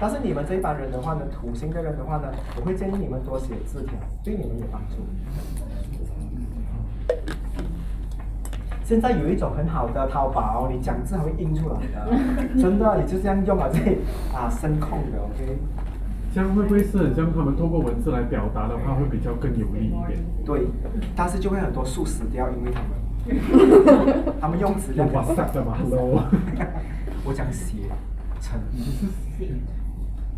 但是你们这一班人的话呢，土星的人的话呢，我会建议你们多写字条，对你们有帮助。现在有一种很好的淘宝，你讲字还会印出来的，真的，你就这样用啊，这啊声控的，OK。这样会不会是很像他们透过文字来表达的话，会比较更有力一点？对，但是就会很多树死掉，因为他们。他们用词用哇塞的嘛，hello。我讲写，诚意，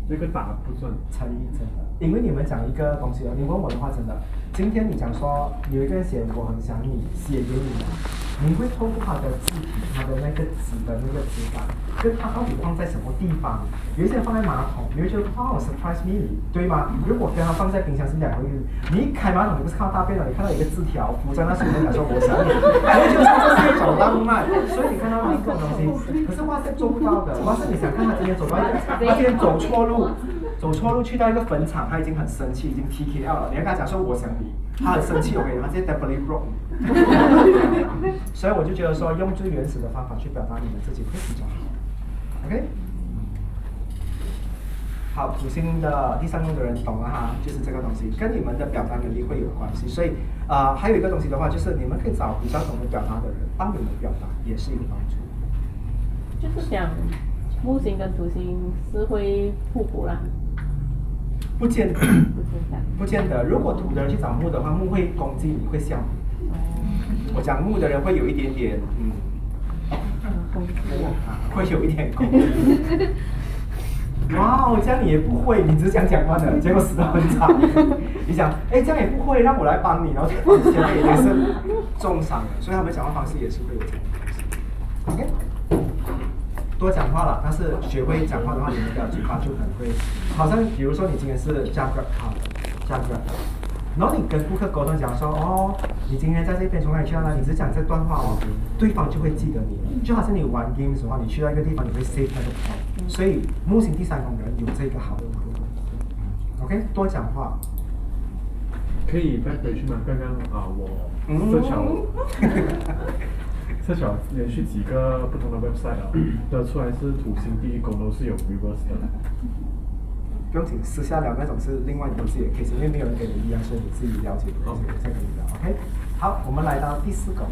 这个打不算。诚意真的，因为你们讲一个东西哦，你问我的话真的，今天你讲说有一个人写我很想你，写给你。你会透过他的字体，他的那个纸的那个质感，跟他到底放在什么地方？有一些人放在马桶，你会觉得哇，surprise me，对吗？如果跟他放在冰箱是两回事。你一开马桶，你不是看到大便了，你看到一个字条浮在那水面，说我想你，感觉就是这是一种浪漫。所以你看到吗？这种东西，可是哇塞做不到的。哇塞，你想看他今天走到一个，他今天走错路，走错路去到一个坟场，他已经很生气，已经 T K L 了。你要跟他讲说我想你，他很生气，我跟你讲，他直接 double wrong。所以我就觉得说，用最原始的方法去表达你们自己会比较好。OK，好，土星的第三宫的人懂了哈，就是这个东西跟你们的表达能力会有关系。所以啊，还有一个东西的话，就是你们可以找比较懂得表达的人帮你们表达，也是一个帮助。就是讲木星跟土星是会互补啦。不见得，不见得。如果土的人去找木的话，木会攻击你，会笑。我讲木的人会有一点点，嗯，会有一点攻击。哇哦，这样你也不会，你只是讲讲话的，结果死得很惨。你想，哎，这样也不会，让我来帮你，然后前面已经是重伤的，所以他们讲话方式也是会有这样的 OK，多讲话了，但是学会讲话的话，你们的嘴巴就可能会，好像比如说你今天是加个好，加个。然后你跟顾客沟通讲说，哦，你今天在这边从哪里去到哪，你只讲这段话哦，对方就会记得你。就好像你玩 game 的时候，你去到一个地方，你会 save 那个 point。所以木星第三宫的人有这个好的。OK，多讲话。可以 back 回去吗？刚刚啊，我嗯这巧，这巧连续几个不同的 website 啊，得出来是土星第一宫都是有 reverse 的。不用紧，私下聊那种是另外一种自己的 case，因为没有人跟你一样，所以你自己了解的东西再跟你聊。OK，好，我们来到第四宫。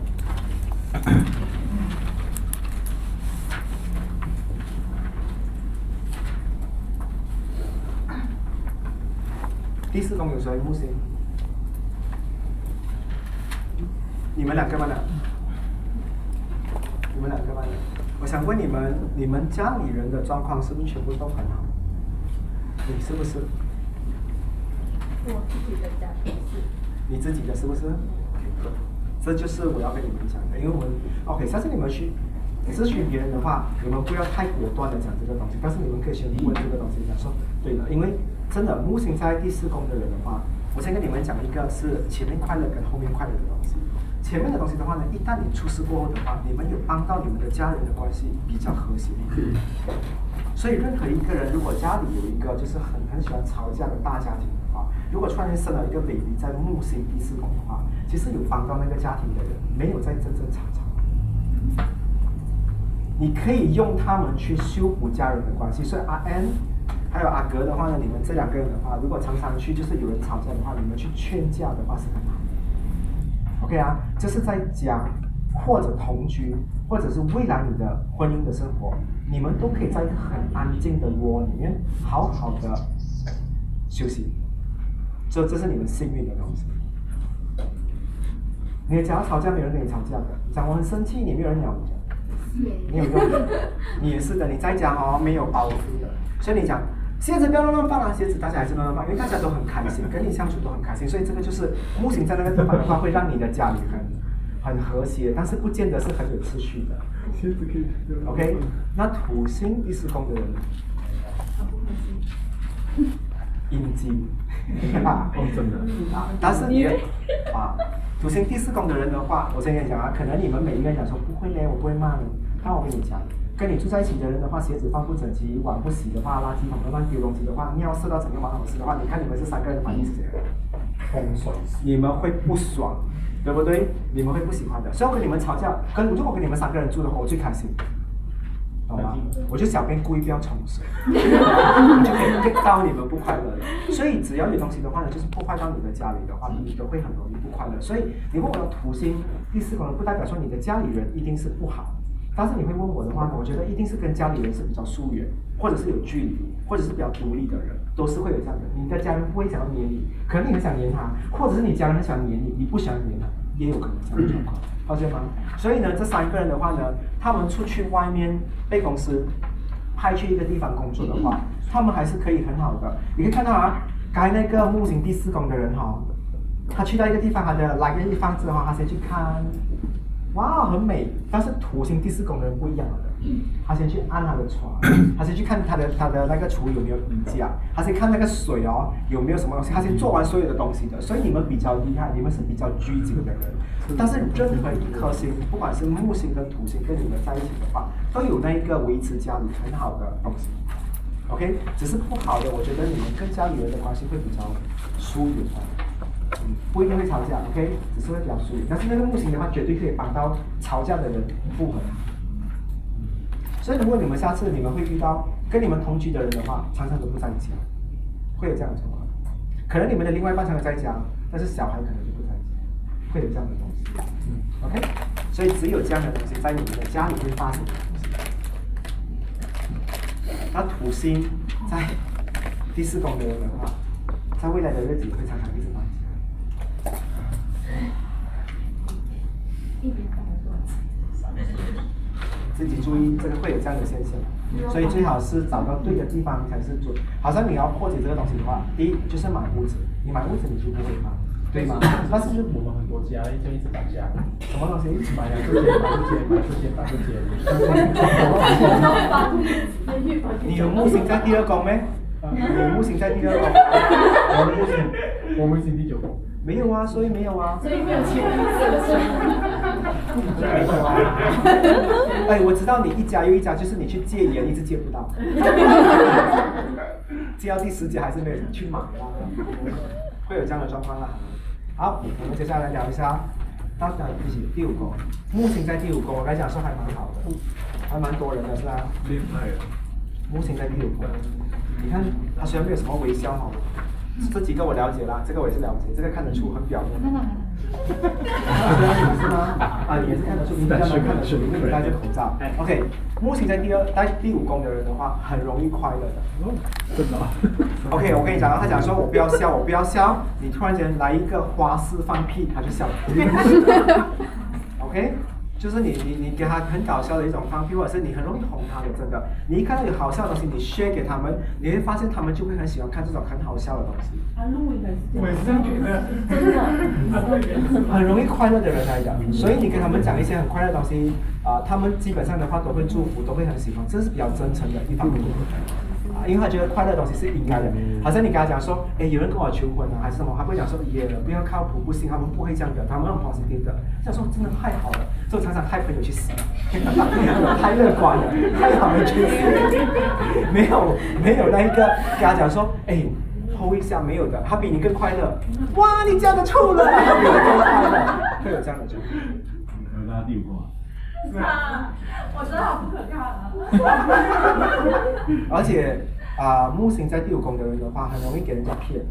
第四宫有谁？木星。你们两个吗？呢？你们两个吗？呢？我想问你们，你们家里人的状况是不是全部都很好？你是不是？我自己的家庭是。你自己的是不是？这就是我要跟你们讲的，因为我们 OK，下次你们去咨询别人的话，你们不要太果断的讲这个东西，但是你们可以先问这个东西，讲说对的，因为真的木星在第四宫的人的话，我先跟你们讲一个是前面快乐跟后面快乐的东西。前面的东西的话呢，一旦你出事过后的话，你们有帮到你们的家人的关系比较和谐一点。所以任何一个人如果家里有一个就是很很喜欢吵架的大家庭的话，如果突然间生了一个 baby 在木星第四宫的话，其实有帮到那个家庭的人，没有在争争吵吵。你可以用他们去修补家人的关系。所以阿 N 还有阿格的话呢，你们这两个人的话，如果常常去就是有人吵架的话，你们去劝架的话是很好。OK 啊，就是在家或者同居，或者是未来你的婚姻的生活，你们都可以在一个很安静的窝里面好好的休息。这这是你们幸运的东西。你只要吵架，没有人跟你吵架的。讲我很生气，你没有人鸟你的，没有用的。你也是的，你在家哦没有包袱的，所以你讲鞋子不要乱乱放啊，鞋子大家还是乱乱放，因为大家都很开心，跟你相处都很开心，所以这个就是木星在那个地方的话，会让你的家里很很和谐，但是不见得是很有秩序的。OK，那土星第四宫的人，阴茎，啊，哦，真的。啊，但是你啊，土星第四宫的人的话，我先跟你讲啊，可能你们每一个人讲说不会嘞，我不会骂你，但我跟你讲，跟你住在一起的人的话，鞋子放不整齐，碗不洗的话，垃圾桶乱丢东西的话，尿射到整个马桶湿的话，你看你们这三个人反应是怎样？风水你们会不爽，对不对？你们会不喜欢的。所以我跟你们吵架，跟如果跟你们三个人住的话，我最开心，懂吗？我就小便故意不要冲水，我就可以 get 到你们不快乐了。所以只要有东西的话呢，就是破坏到你的家里的话，你都会很容易不快乐。所以你问我的土星第四宫，不代表说你的家里人一定是不好。但是你会问我的话呢，我觉得一定是跟家里人是比较疏远，或者是有距离，或者是比较独立的人，都是会有这样的。你的家人不会想要黏你，可能你很想黏他，或者是你家人很想黏你，你不想黏他，也有可能这样的状况，发现吗？所以呢，这三个人的话呢，他们出去外面被公司派去一个地方工作的话，他们还是可以很好的。你可以看到啊，该那个木星第四宫的人哈、他去到一个地方，他的来个一放之后，他先去看，哇，很美。但是土星第四宫的人不一样了的，他先去按他的床，他先去看他的他的那个厨有没有衣架，他先看那个水哦有没有什么东西，他先做完所有的东西的。所以你们比较厉害，你们是比较拘谨的人。但是任何一颗星，不管是木星跟土星跟你们在一起的话，都有那一个维持家里很好的东西。OK，只是不好的，我觉得你们跟家里人的关系会比较疏远不一定会吵架，OK，只是会比较疏远。但是那个木星的话，绝对可以帮到吵架的人复合。所以如果你们下次你们会遇到跟你们同居的人的话，常常都不在家，会有这样的情况。可能你们的另外一半常常在家，但是小孩可能就不在家，会有这样的东西。嗯，OK，所以只有这样的东西在你们的家里会发生的东西。那土星在第四宫的人的话，在未来的日子会常常一直搬家。自己注意，这个会有这样的现象，所以最好是找到对的地方才是准。好像你要破解这个东西的话，第一就是买屋子，你买屋子你就不会怕，对吗？但是就是我们很多家就一直搬家，什么东西？买两个间，买这间，买这间，买这间。他会发出一直越发你有木星在第二宫没？你有木星在 第二宫。我们木星，我们星第九宫。没有啊，所以没有啊。所以没有钱的事没有啊。哎，我知道你一家又一家，就是你去戒烟一直戒不到，戒到第十节还是没有人去买啦，会有这样的状况啦。好，我们接下来聊一下，到底第几第五宫，木星在第五宫，我刚才讲说还蛮好的，还蛮多人的是吧？恋爱啊，木星在第五宫，你看他虽然没有什么微笑哈，这几个我了解啦，这个我也是了解，这个看得出很表面。啊，也是看得出，你比较能看得出，因为你戴着口罩。OK，木星在第二、在第五宫的人的话，很容易快乐的。哦，真的啊。OK，我跟你讲啊，他讲说我不要笑，我不要笑，你突然间来一个花式放屁，他就笑了。OK，就是你你你给他很搞笑的一种方式，或者是你很容易哄他的，真的。你一看到有好笑的东西，你 share 给他们，你会发现他们就会很喜欢看这种很好笑的东西。啊，录影的是我也是这样觉得。真的，很容易快乐的人来讲，所以你跟他们讲一些很快乐的东西，啊、他们基本上的话都会祝福，都会很喜欢，这是比较真诚的一方面。啊，因为他觉得快乐的东西是应该的，好像你跟他讲说，哎，有人跟我求婚啊，还是什么，他不会讲说也不要靠谱，不行，他们不会这样的，他们很 positive 的，这样说真的太好了，所以我常常害朋友去死，太乐观了，太好了去死，没有没有那一个跟他讲说，哎。吼一下没有的，他比你更快乐。哇，你嫁得出了，他比你更快乐，会有这样的状况。有啊。啊，我觉得好不可靠啊。而且啊、木星在第五宫的人的话，很容易给人家骗。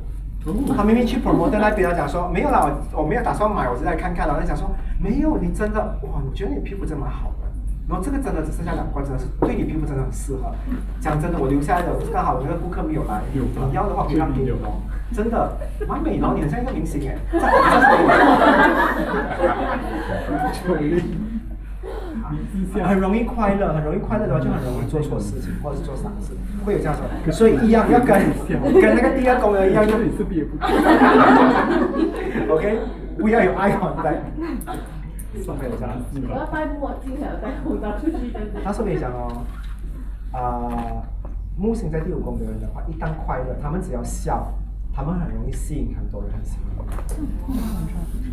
他明明去 promote 那边，他讲说没有啦，我我没有打算买，我是来看看的。他讲说没有，你真的哇，我觉得你皮肤真的蛮好的。然后这个真的只剩下两罐，真的是对你皮肤真的很适合。讲真的，我留下来的刚好我那个顾客没有来，有你要的话可以让给你有哦。真的，蛮美哦，你很像一个明星哎。很容易快乐，很容易快乐的话，就很容易做错事情或者是做傻事，会有这样的。所以一样要跟跟那个第二宫的一样，这里是憋不住。OK，不要有 eye contact。送给我家我要戴墨镜还要戴口罩出去的。他说跟你讲哦，啊、木星在第五宫的人的话，一旦快乐，他们只要笑，他们很容易吸引很多人很喜欢。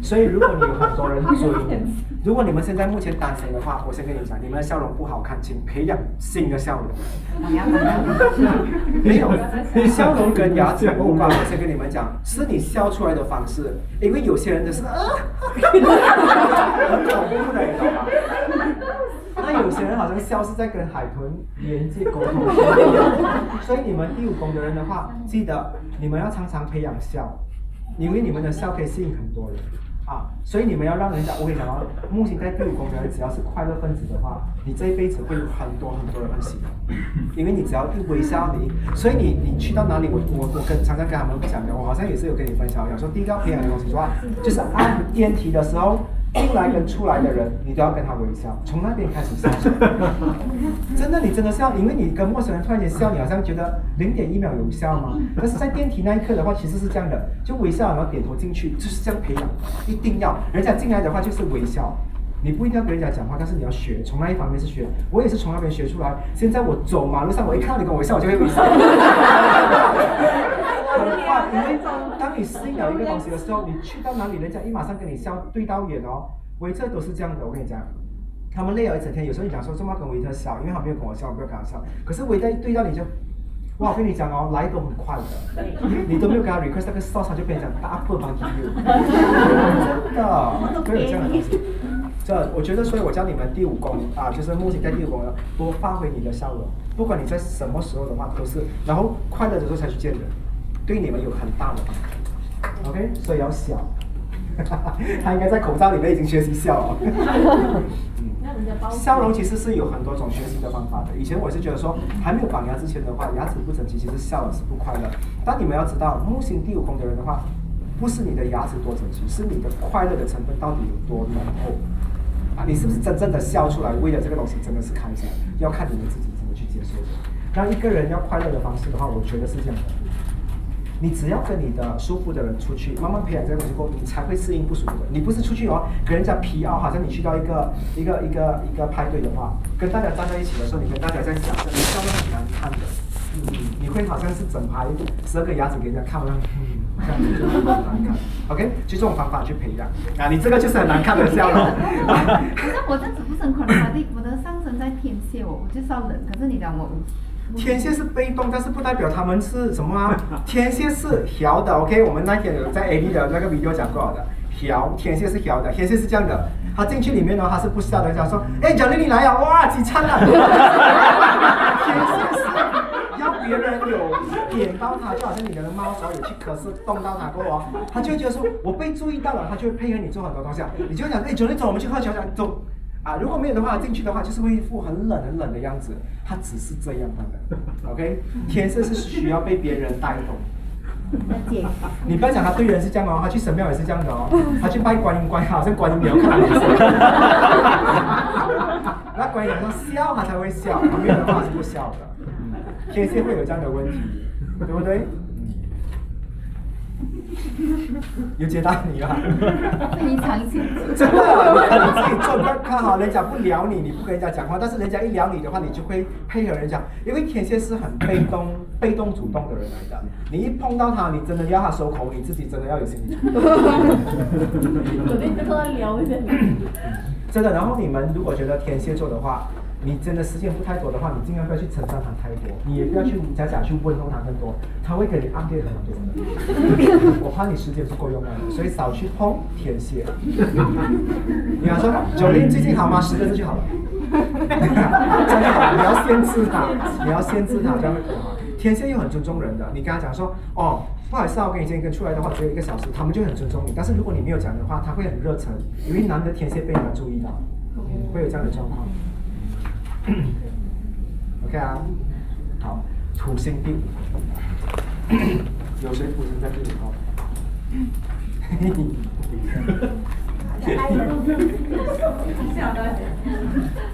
所以如果你有很多人追你，如果你们现在目前单身的话，我先跟你讲，你们的笑容不好看，请培养新的笑容。没有，你笑容跟牙齿无关。我先跟你们讲，是你笑出来的方式，因为有些人的是啊，很恐怖的，你知道吗？那有些人好像笑是在跟海豚连接沟通，所以你们第五宫的人的话，记得你们要常常培养笑，因为你们的笑可以吸引很多人啊，所以你们要让人家，我跟你讲哦，木星在第五宫的人，只要是快乐分子的话，你这一辈子会有很多很多人很喜欢，因为你只要一微笑，你，所以你你去到哪里，我我我跟常常跟他们讲的，我好像也是有跟你分享，有时候第一个要培养的东西的话，就是按电梯的时候。进来跟出来的人，你都要跟他微笑，从那边开始笑。真的，你真的是要，因为你跟陌生人突然间笑，你好像觉得零点一秒有效吗？但是在电梯那一刻的话，其实是这样的，就微笑，然后点头进去，就是这样培养，一定要。人家进来的话就是微笑，你不一定要跟人家讲话，但是你要学，从那一方面是学。我也是从那边学出来。现在我走马路上，我一看到你跟我微笑，我就会微笑。很快，因为当你适应了一个东西的时候，你去到哪里，人家一马上跟你笑，对到眼哦。维特都是这样的，我跟你讲。他们累了一整天，有时候你讲说这么跟维特笑，因为他没有跟我笑，我不要跟他笑。可是维特一对到你就，哇，我跟你讲哦，来都很快的，你都没有跟他 request 那个 sauce，他就变成 double 帮 you，真的，会有这样的东西。这我觉得，所以我教你们第五功啊，就是目前在第五功呢，多发挥你的笑容，不管你在什么时候的话都是，然后快乐的时候才去见人，对你们有很大的帮助。OK，所以要笑。他应该在口罩里面已经学习笑了。笑容其实是有很多种学习的方法的。以前我是觉得说，还没有绑牙之前的话，牙齿不整齐，其实笑的是不快乐。但你们要知道，木星第五宫的人的话，不是你的牙齿多整齐，是你的快乐的成分到底有多浓厚啊！你是不是真正的笑出来？为了这个东西真的是开心，要看你们自己怎么去接受的。让一个人要快乐的方式的话，我觉得是这样的。你只要跟你的舒服的人出去，慢慢培养这个东西过后，你才会适应不舒服的。你不是出去哦，给人家皮凹，好像你去到一个一个一个一个派对的话，跟大家站在一起的时候，你跟大家在讲，你笑得很难看的。你会好像是整排十二个牙齿给人家看，好像嗯，这样子就很难看。OK，就这种方法去培养啊，你这个就是很难看的笑容。可是 我这样子不是很困难的，我的上升在天蝎，我我就是要冷，可是你讲我天蝎是被动，但是不代表他们是什么啊？天蝎是调的，OK？我们那天有在 A D 的那个 video 讲过的，调天蝎是调的，天蝎是这样的，他进去里面呢，他是不笑的，他说，哎，蒋丽你来呀，哇，几餐了。天蝎是要别人有点到他，就好像你的猫手有去可是动到他过哦，他就会觉得说我被注意到了，他就会配合你做很多东西啊，你就会讲，哎，九丽走，我们去喝酒，讲走。啊，如果没有的话，进去的话就是会一副很冷很冷的样子，他只是这样的，OK？天色是需要被别人带动。你不要讲他对人是这样哦，他去神庙也是这样的哦，他去拜观音观音，好像观音没有看他脸色。那观音说笑他才会笑，没有的话是不笑的。天蝎会有这样的问题，对不对？有接到你啊？非常清真的，你自己做看好，人家不聊你，你不跟人家讲话，但是人家一聊你的话，你就会配合人家，因为天蝎是很被动、被动主动的人来的。你一碰到他，你真的要他收口，你自己真的要有心理准备。跟他聊一下。真的，然后你们如果觉得天蝎座的话，你真的时间不太多的话，你尽量不要去称赞他太多，你也不要去假假去问候他更多，他会给你暗恋很多的。我怕你时间不够用啊，所以少去碰天蝎。你要说九零最近好吗？十个字就好了。真的好，你要限制他，你要限制他，这样会更好。天蝎又很尊重人的，你跟他讲说，哦，不好意思啊，我跟你今天跟出来的话只有一个小时，他们就很尊重你。但是如果你没有讲的话，他会很热忱，因为难得天蝎被你们注意到，会有这样的状况。OK 啊，好，土星第五，有谁土星在第五号？小的，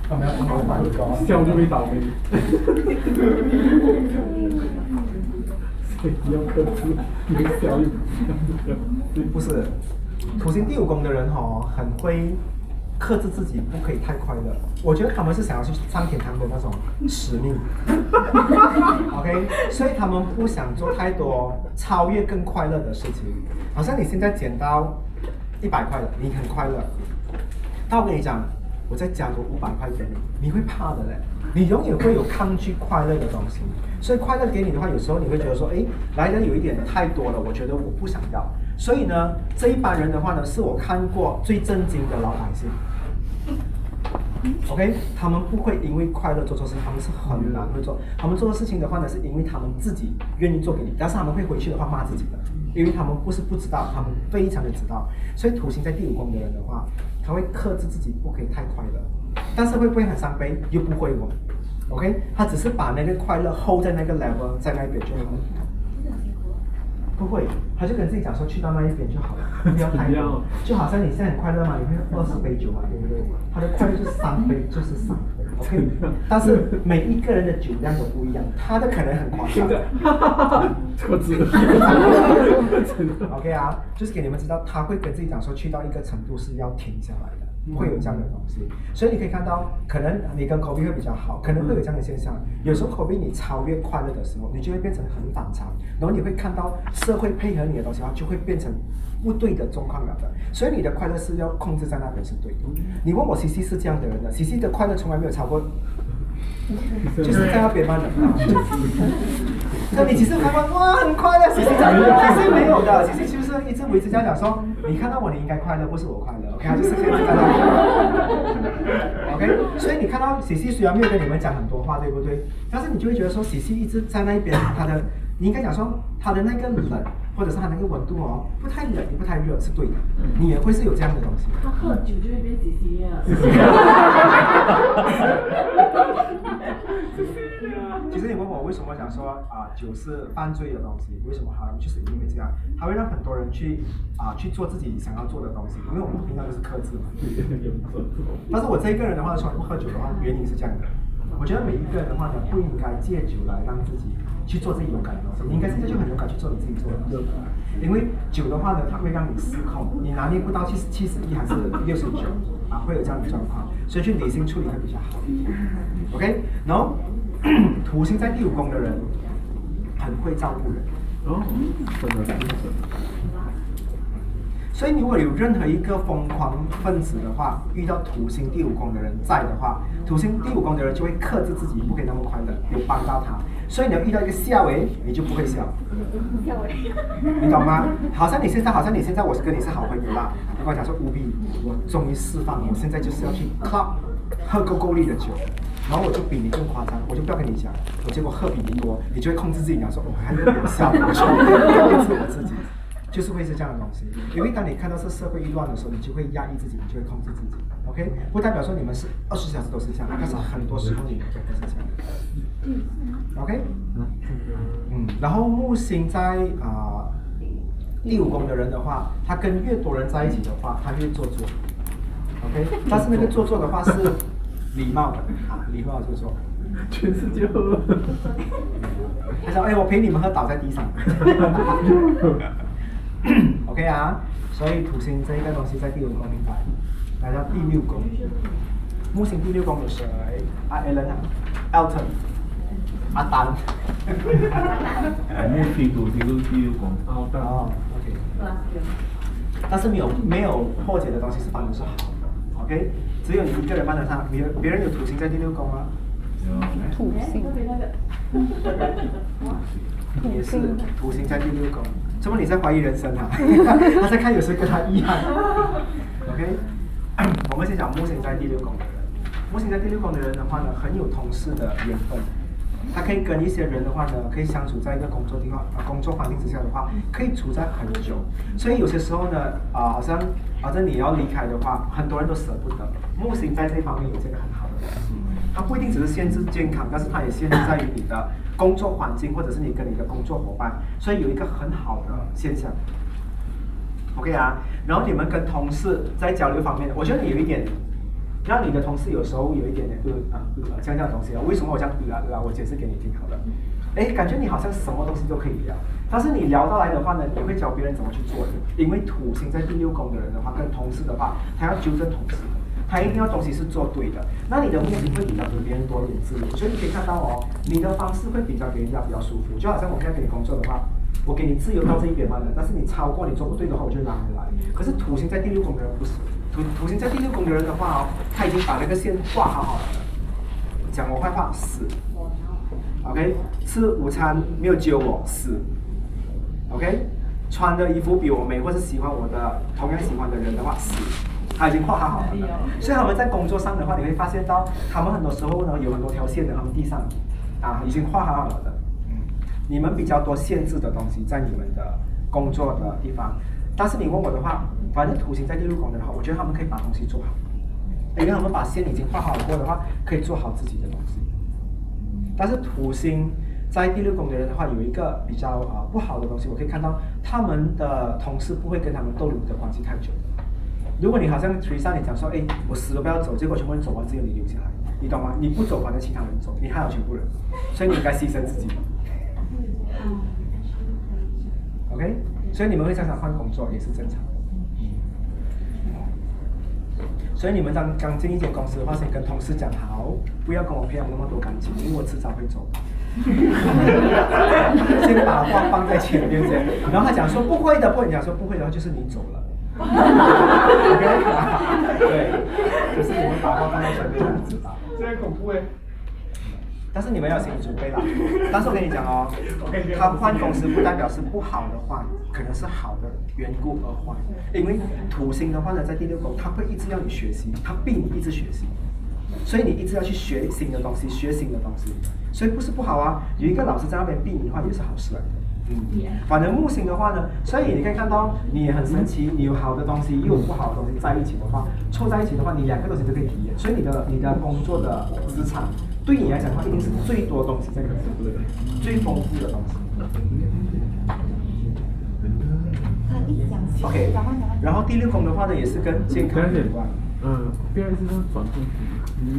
他们要好好把高。笑就会倒霉。谁要克制？没笑又不是，土星第五宫的人哈、很会克制自己，不可以太快乐。我觉得他们是想要去上天堂的那种使命。OK，所以他们不想做太多超越更快乐的事情。好像你现在捡到一百块了，你很快乐。但我跟你讲，我再加个五百块给你，你会怕的嘞。你永远会有抗拒快乐的东西，所以快乐给你的话，有时候你会觉得说，哎，来的有一点太多了，我觉得我不想要。所以呢，这一般人的话呢，是我看过最震惊的老百姓。OK，他们不会因为快乐做错事，他们是很难会做。他们做的事情的话呢，是因为他们自己愿意做给你，但是他们会回去的话骂自己的，因为他们不是不知道，他们非常的知道。所以土星在第五宫的人的话，他会克制自己不可以太快乐，但是会不会很伤悲？又不会哦。OK，他只是把那个快乐 hold 在那个 level，在那边就好。不会，他就跟自己讲说，去到那一边就好了，不要太多。就好像你现在很快乐嘛，你会二十杯酒嘛，对不对？他的快乐就是三杯，就是三杯，OK。但是每一个人的酒量都不一样，他的可能很夸张。克制。OK 啊，就是给你们知道，他会跟自己讲说，去到一个程度是要停下来的，会有这样的东西。所以你可以看到，可能你跟 Kobe 会比较好，可能会有这样的现象。有时候 Kobe 你超越快乐的时候，你就会变成很反常，然后你会看到社会配合你的东西的话，就会变成不对的状况了的。所以你的快乐是要控制在那边是对的。你问我 CC 是这样的人的，CC 的快乐从来没有超过。就是在那边嘛的，那你其实看到哇很快乐，其实其实没有的，其实就是一直维持这样讲说，你看到我你应该快乐，不是我快乐，OK，他就是这样子在那里，OK，所以你看到喜喜虽然没有跟你们讲很多话，对不对？但是你就会觉得说喜喜一直在那边，他的你应该讲说他的那个冷，或者是他那个温度哦，不太冷也不太热是对的，你也会是有这样的东西。他喝酒就会变喜喜啊。其实你问我为什么想说啊酒是犯罪的东西，为什么哈？就是因为这样，它会让很多人去啊去做自己想要做的东西，因为我们平常都是克制嘛。但是我这一个人的话，从来不喝酒的话，原因是这样的。我觉得每一个人的话呢，不应该借酒来让自己去做自己勇敢的东西，你应该现在就很勇敢去做你自己做的东西。因为酒的话呢，它会让你失控，你拿捏不到七十七十一还是六十九啊，会有这样的状况，所以去理性处理会比较好一点。OK，然后土星在第五宫的人，很会照顾人。哦，真的，真的，所以，如果有任何一个疯狂分子的话，遇到土星第五宫的人在的话，土星第五宫的人就会克制自己，不可以那么快的，有帮到他。所以你要遇到一个笑诶，你就不会笑，你懂吗？好像你现在，好像你现在，我是跟你是好朋友啦。你跟我讲说，无比，我终于释放了，我现在就是要去 club 喝够够力的酒，然后我就比你更夸张，我就不要跟你讲，我结果喝比你多，你就会控制自己，讲说，我还有点笑，我就控制我自己。就是会是这样的东西，因为当你看到这社会一乱的时候，你就会压抑自己，你就会控制自己。OK，不代表说你们是二十小时都是这样，但是很多时候你们都不是这样。OK，嗯，然后木星在啊、第五宫的人的话，他跟越多人在一起的话，他越做作。OK，但是那个做作的话是礼貌的啊，礼貌的做作。全世界喝。他说：“哎，我陪你们喝，倒在地上。”OK 啊，所以土星这一个东西在第五宫明白，来到第六宫，木星第六宫有谁？啊 a l a n 啊，Elton，阿丹。木星土星都是第六宫。好的。哦，OK。但是没有没有破解的东西是反正是好只有你一个人帮着他，别别人有土星在第六宫吗？土星，也是土星在第六宫，怎么你在怀疑人生啊？他在看有谁跟他一样。OK，我们先讲木星在第六宫的人，木星在第六宫的人的话呢，很有同事的缘分，他可以跟一些人的话呢，可以相处在一个工作地方啊工作环境之下的话，可以处在很久。所以有些时候呢，啊、好像好像你要离开的话，很多人都舍不得。木星在这方面有这个很好的东西。它不一定只是限制健康，但是它也限制在于你的工作环境，或者是你跟你的工作伙伴，所以有一个很好的现象。OK 啊，然后你们跟同事在交流方面，我觉得你有一点，让你的同事有时候有一点点呃啊呃这样这样东西啊，为什么我这样呃啊呃啊？我解释给你听好了。哎，感觉你好像什么东西都可以聊，但是你聊到来的话呢，你会教别人怎么去做的，因为土星在第六宫的人的话，跟同事的话，他要纠正同事。他一定要东西是做对的，那你的目的会比较比别人多一点自由，所以你可以看到哦，你的方式会比较给人家比较舒服，就好像我现在给你工作的话，我给你自由到这一边嘛，但是你超过你做不对的话，我就拉回来。可是土星在第六宫的人不是，土土星在第六宫的人的话哦，他已经把那个线画好好了，讲我坏话死，OK，吃午餐没有揪我死，OK，穿的衣服比我美或是喜欢我的同样喜欢的人的话死。他已经画好好了的，所以他们在工作上的话，你会发现到他们很多时候呢有很多条线的，他们地上啊已经画好好了的。嗯，你们比较多限制的东西在你们的工作的地方，但是你问我的话，反正土星在第六宫的话，我觉得他们可以把东西做好，因为他们把线已经画好过的话，可以做好自己的东西。但是土星在第六宫的人的话，有一个比较啊、呃、不好的东西，我可以看到他们的同事不会跟他们逗留的关系太久。如果你好像 Teresa 你讲说，哎，我死都不要走，结果全部人走完，只有你留下来，你懂吗？你不走，反正其他人走，你害了全部人，所以你应该牺牲自己。OK，所以你们会常常换工作也是正常的。所以你们当刚进一间公司的话，先跟同事讲好，不要跟我培养那么多感情，因为我迟早会走。先把话放在前面先，然后他讲说不会的，不会，你讲说不会的话，就是你走了。OK，对，可是你们把话放在前面，才知道。这很恐怖哎。但是你们要有心理准备啦。但是我跟你讲哦，他换公司不代表是不好的换，可能是好的缘故而换。因为土星的话呢，在第六宫，他会一直要你学习，他逼你一直学习，所以你一直要去学新的东西，学新的东西。所以不是不好啊，有一个老师在那边逼你的话，也是好事来的。嗯，反正木星的话呢，所以你可以看到，你很神奇，你有好的东西，又有不好的东西在一起的话，凑在一起的话，你两个东西都可以体验。所以你的你的工作的资产，对你来讲的话，一定是最多东西在里面，最丰富的东西。OK，然后第六宫的话呢，也是跟健康有关。嗯，不要一直这样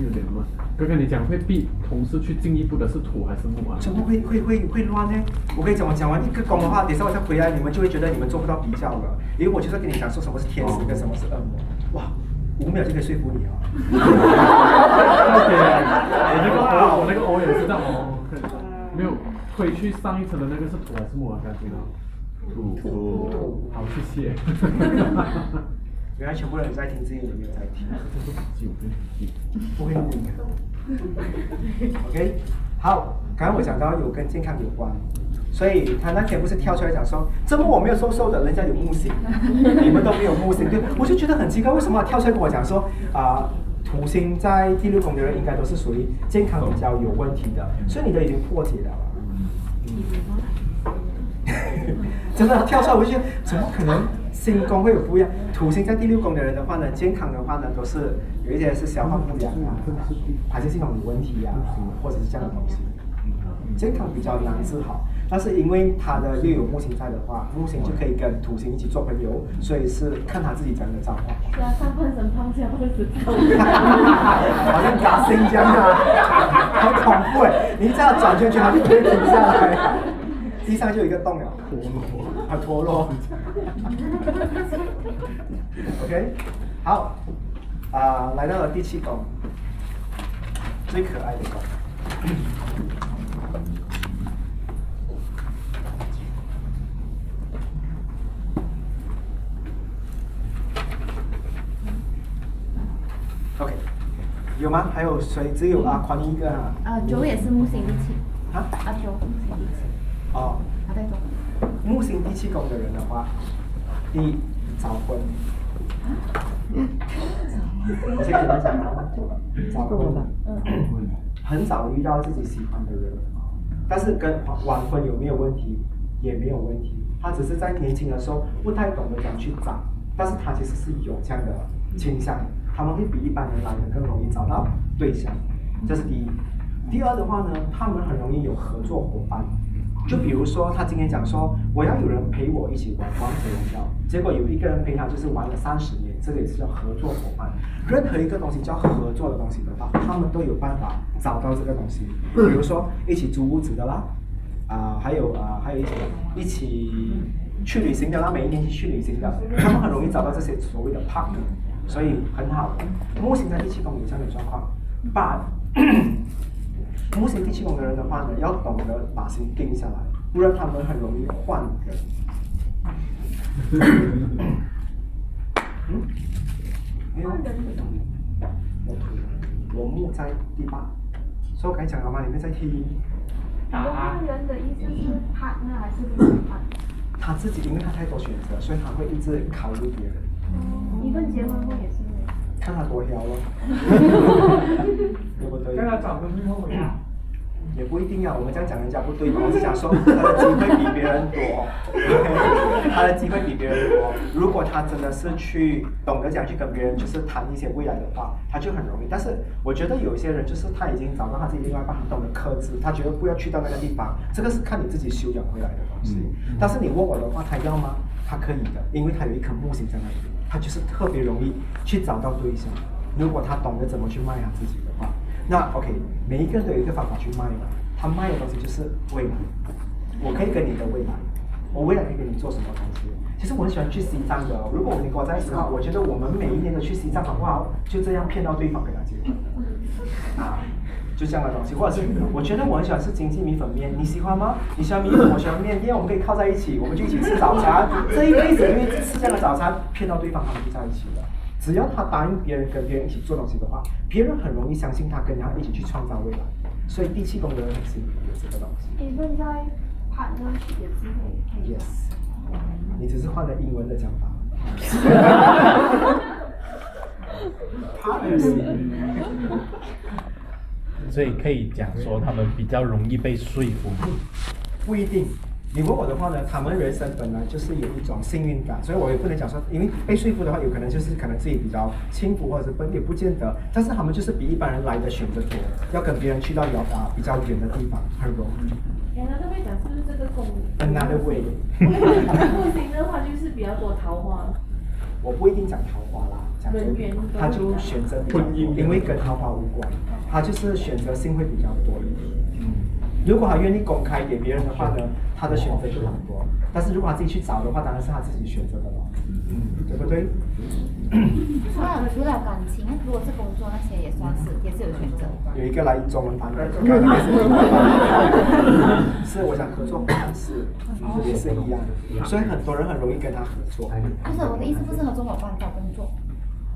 有点乱。哥哥，你讲会逼同事去进一步的是土还是木啊？怎么会会会会乱呢？我跟你讲，我讲完一个宫的话，等一下我再回来，你们就会觉得你们做不到比较了，因为我就是跟你讲说什么是天使跟什么是恶魔。哇，五秒就可以说服你啊！我那个偶，我那个偶也是这样哦，没有，推去上一层的那个是土还是木啊？感觉到。土土好，谢谢。原来全部人在听，只有你没有在听。不会录音的。OK，好，刚刚我讲到有跟健康有关，所以他那天不是跳出来讲说，怎么我没有瘦瘦的，人家有木星，你们都没有木星，对，我就觉得很奇怪，为什么跳出来跟我讲说啊？土星在第六宫的人应该都是属于健康比较有问题的，所以你都已经破解了嗯。真的跳出来，我就觉得怎么可能星宫会有不一样？土星在第六宫的人的话呢，健康的话呢，都是有一些是消化不良啊，排泄系统有问题啊，或者是这样的东西。嗯，健康比较难治好，但是因为他的又有木星在的话，木星就可以跟土星一起做朋友，所以是看他自己怎样的造化。是啊，上半身胖下半身瘦。好像打星这样的，好恐怖哎！你这样转圈圈，它就可以停下来，地上就有一个洞了，啊陀螺。OK，好，啊、来到了第七宫，最可爱的宫。OK，有吗？还有谁？只有阿宽一个啊？呃，九也是木星第七，啊？啊九木星第七，哦，他在做。木星第七宫的人的话，第一早婚。我先跟你们讲啊，早婚，很早遇到自己喜欢的人，但是跟晚婚有没有问题？也没有问题，他只是在年轻的时候不太懂得怎样去找，但是他其实是有这样的倾向，他们会比一般人来的更容易找到对象，这是第一。第二的话呢，他们很容易有合作伙伴，就比如说他今天讲说我要有人陪我一起玩王者荣耀，结果有一个人陪他就是玩了三十年，这个也是叫合作伙伴。任何一个东西叫合作的东西的话，他们都有办法找到这个东西，比如说一起租屋子的啦，啊、还有啊、还有一些一起去旅行的啦，每一年去旅行的，他们很容易找到这些所谓的 partner，所以很好。目前在第七宫有这样的状况，but 木星第七宫的人的话呢，要懂得把心定下来，不然他们很容易换人。嗯？没有我土，我木在第八，所以我刚才讲了吗？你们在听？换人的意思是 partner 还是不是 partner？他自己因为他太多选择，所以他会一直考虑别人，一份结婚后也是。看他多挑咯，对不对？跟他找个女朋友呀。也不一定啊，我们这样讲人家不对嘛。我是想说，他的机会比别人多 他的机会比别人多。如果他真的是去懂得讲去跟别人就是谈一些未来的话，他就很容易。但是我觉得有一些人就是他已经找到他自己另外一半，很懂得克制，他觉得不要去到那个地方，这个是看你自己修养回来的东西。但是你问我的话，他要吗？他可以的，因为他有一颗木星在那里，他就是特别容易去找到对象。如果他懂得怎么去卖他自己的话。那 OK，每一个人都有一个方法去卖的，他卖的东西就是未来。我可以跟你的未来，我未来可以给你做什么东西？其实我很喜欢去西藏的、如果你跟我在一起的话，我觉得我们每一年都去西藏好不好？就这样骗到对方跟他结婚，啊，就这样的东西，或者是我觉得我很喜欢吃经济米粉面，你喜欢吗？你喜欢米粉，我喜欢面，因为我们可以靠在一起，我们就一起吃早餐，这一辈子因为吃这样的早餐骗到对方，他们就在一起了。只要他答应别人跟别人一起做东西的话，别人很容易相信他，跟他一起去创造未来。所以第七宫的人很幸运有这个东西。你现在 partnership 也是会可以。Yes，你只是换了英文的讲法。partnership，所以可以讲说他们比较容易被说服。不一定。你问我的话呢，他们人生本来就是有一种幸运感，所以我也不能讲说，因为被说服的话，有可能就是可能自己比较轻浮或者是笨，也不见得。但是他们就是比一般人来的选择多，要跟别人去到遥啊比较远的地方，很容易。哎，那这边讲是不是这个宫？Another way，木星的话就是比较多桃花。我不一定讲桃花啦，讲人缘他就选择比较多，因为跟桃花无关，他就是选择性会比较多一点。嗯，如果他愿意公开给别人的话呢，他的选择就很多。但是如果他自己去找的话，当然是他自己选择的了，嗯，对不对？除了除了感情，如果是工作那些也算是也是有选择。有一个来中文版的，是我想合作办事，也是一样的，所以很多人很容易跟他合作。不是我的意思，不是合作伙伴找工作。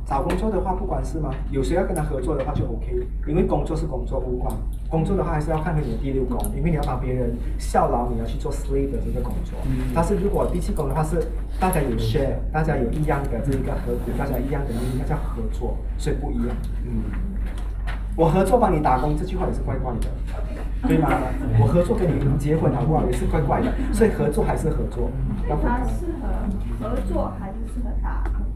找工作的话不管是吗？有谁要跟他合作的话就 OK，因为工作是工作无关。工作的话还是要看回你的第六宫，因为你要帮别人效劳，你要去做 slave 的这个工作。但是如果第七宫的话是大家有 share，大家有一样的这一个合股，大家一样的那叫合作，所以不一样。嗯，我合作帮你打工这句话也是怪怪的，对吗？我合作跟你结婚好不好也是怪怪的，所以合作还是合作，他。适合合作还是适合打工？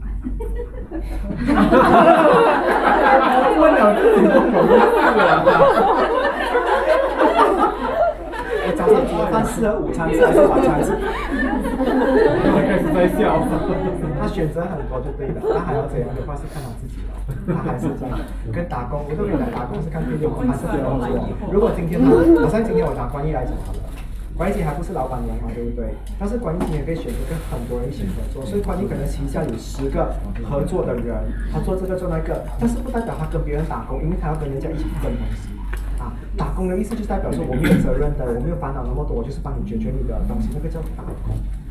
问了自己不懂意思了。早上煮的饭适合午餐吃还是晚餐吃？他开始在笑。他选择很多就对了，他还要怎样的话是看他自己的，他还是这样。跟打工，我都跟你讲，打工是看第六宫还是第工作。如果今天他，好像今天我拿关毅来讲好了，关毅姐还不是老板娘嘛，对不对？但是关毅姐也可以选择跟很多人一起合作，所以关毅可能旗下有十个合作的人，他做这个做那个，但是不代表他跟别人打工，因为他要跟人家一起分东西。啊，打工的意思就代表说我没有责任的，我没有烦恼那么多，我就是帮你解决你的东西，那个叫打工。嗯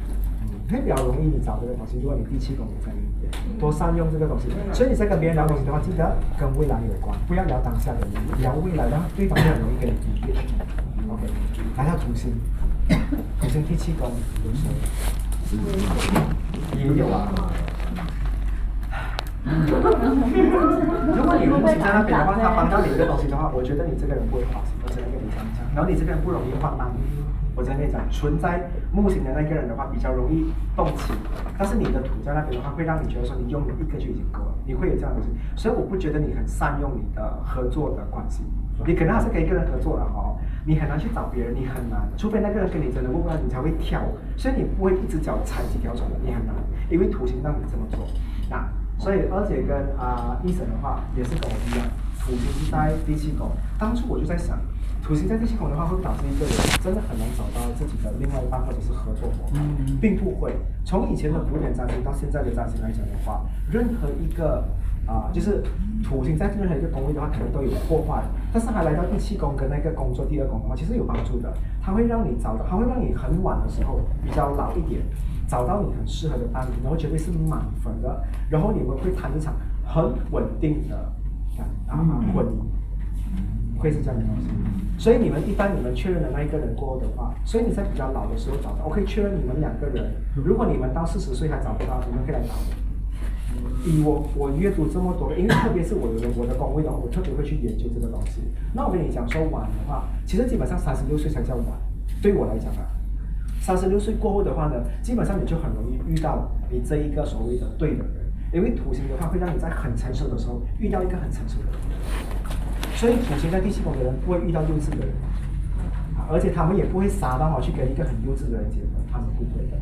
会比较容易你找这个东西。如果你第七宫在里面，多善用这个东西。所以你在跟别人聊东西的话，记得跟未来有关，不要聊当下的，聊未来，的话对方就很容易跟你比喻。OK，来到土星，土星第七宫有谁？也有啊。如果你土星在那边的话，他帮到你一个东西的话，我觉得你这个人不会花心，我只能跟你这样讲。然后你这个人不容易放慢。我只能跟你讲，存在木星的那个人的话，比较容易动情，但是你的土在那边的话，会让你觉得说你拥有一个就已经够了，你会有这样的东西，所以我不觉得你很善用你的合作的关系，你可能还是跟一个人合作了哦，你很难去找别人，你很难，除非那个人跟你真的不关，你才会跳，所以你不会一只脚踩几条船的，你很难，因为土星让你这么做，那所以二姐跟啊医生的话也是跟我一样，土星是在第七宫，当初我就在想。土星在第七宫的话，会导致一个人真的很难找到自己的另外一半或者是合作伙伴，并不会。从以前的古典占星到现在的占星来讲的话，任何一个啊、就是土星在任何一个宫位的话，可能都有破坏。但是还来到第七宫跟那个工作第二宫的话，其实有帮助的。它会让你找到，它会让你很晚的时候比较老一点，找到你很适合的伴侣，然后绝对是满分的，然后你们会谈一场很稳定的啊婚姻。会是这样的东西，所以你们一般你们确认了那一个人过后的话，所以你在比较老的时候找到，我可以确认你们两个人，如果你们到四十岁还找不到，你们可以来找我。以我我阅读这么多，因为特别是我的我的工位的话，我特别会去研究这个东西。那我跟你讲说晚的话，其实基本上三十六岁才叫晚，对我来讲啊，三十六岁过后的话呢，基本上你就很容易遇到你这一个所谓的对的人，因为土星的话会让你在很成熟的时候遇到一个很成熟的人。所以土星在第七宫的人不会遇到幼稚的人，而且他们也不会傻到好去跟一个很幼稚的人结婚，他们不会的。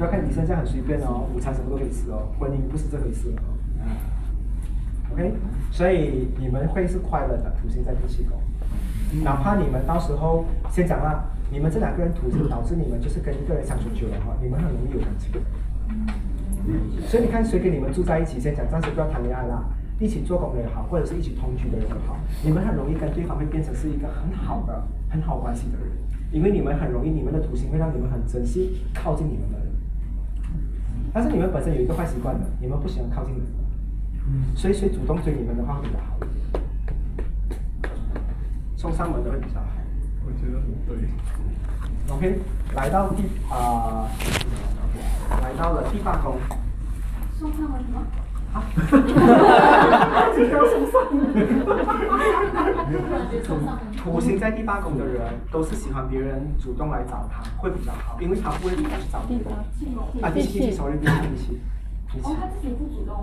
不要看医生这样很随便哦，午餐什么都可以吃哦，婚姻不是这回事哦。啊，OK，所以你们会是快乐的，土星在第七宫，哪怕你们到时候先讲啦，你们这两个人土星导致你们就是跟一个人相处久了哈，你们很容易有感情。所以你看谁跟你们住在一起，先讲暂时不要谈恋爱啦。一起做工的也好，或者是一起同居的人也好，你们很容易跟对方会变成是一个很好的、很好关系的人，因为你们很容易，你们的土星会让你们很珍惜靠近你们的人。但是你们本身有一个坏习惯的，你们不喜欢靠近人，所以谁主动追你们的话会比较好一点，送上门的会比较好。我觉得很对。OK，来到第啊、来到了第八宫。送上门什么？啊，土星在第八宫的人都是喜欢别人主动来找他，会比较好，因为他不会主动去找别人。啊，第七第七，sorry，第七第七，第七哦，。他自己不主动。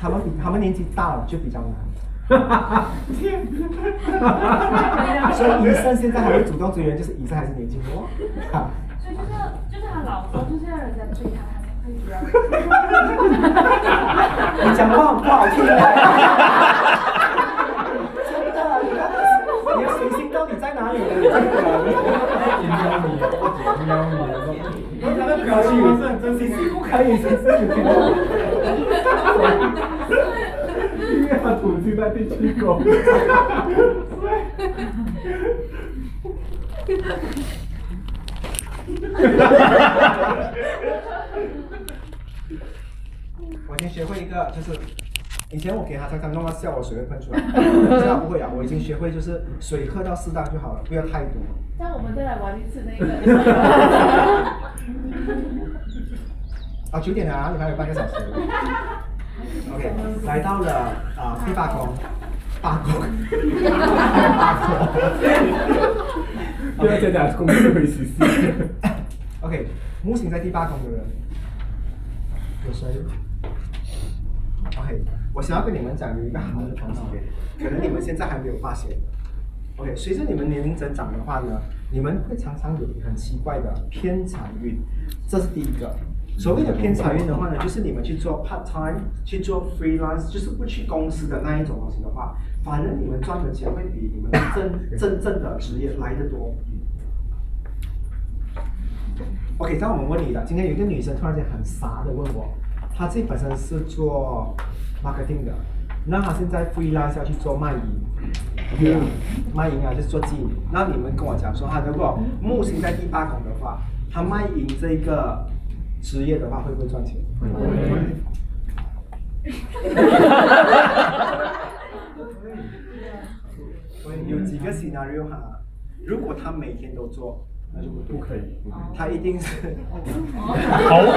他们比他们年纪大了就比较难。所以医生现在还会主动追人，就是医生还是年轻哦。所以就是就是他老说，就是要人家追他。你讲话不好听啊！真的，你的你的水星到底在哪里呢？喵你，我喵你的时候，他的表情也是很真心，是不可以，是不可以。因为他吐进在第七口。我已经学会一个，就是以前我给他常常弄到笑，我水会喷出来，现在不会啊，我已经学会就是水喝到适当就好了，不要太多。那我们再来玩一次那个。啊，九点了啊，你还有半个小时。OK，来到了啊、第八宫，八宫，八宫。不要再讲公司会实施。OK，目前在第八宫的人有谁？OK，我想要跟你们讲有一个好的东西，可能你们现在还没有发现。OK，随着你们年龄增长的话呢，你们会常常有很奇怪的偏财运，这是第一个。所谓的偏财运的话呢，就是你们去做 part time，去做 freelance，就是不去公司的那一种东西的话，反正你们赚的钱会比你们真 真正的职业来的多。OK，那我们问你了，今天有一个女生突然间很傻的问我，她自己本身是做 marketing 的，那她现在 freelance 要去做卖淫卖淫啊就是做妓女。那你们跟我讲说，她如果木星在第八宫的话，她卖淫这个职业的话，会不会赚钱？会。有几个 scenario 哈，如果他每天都做，不对不可以，他一定是，偶尔，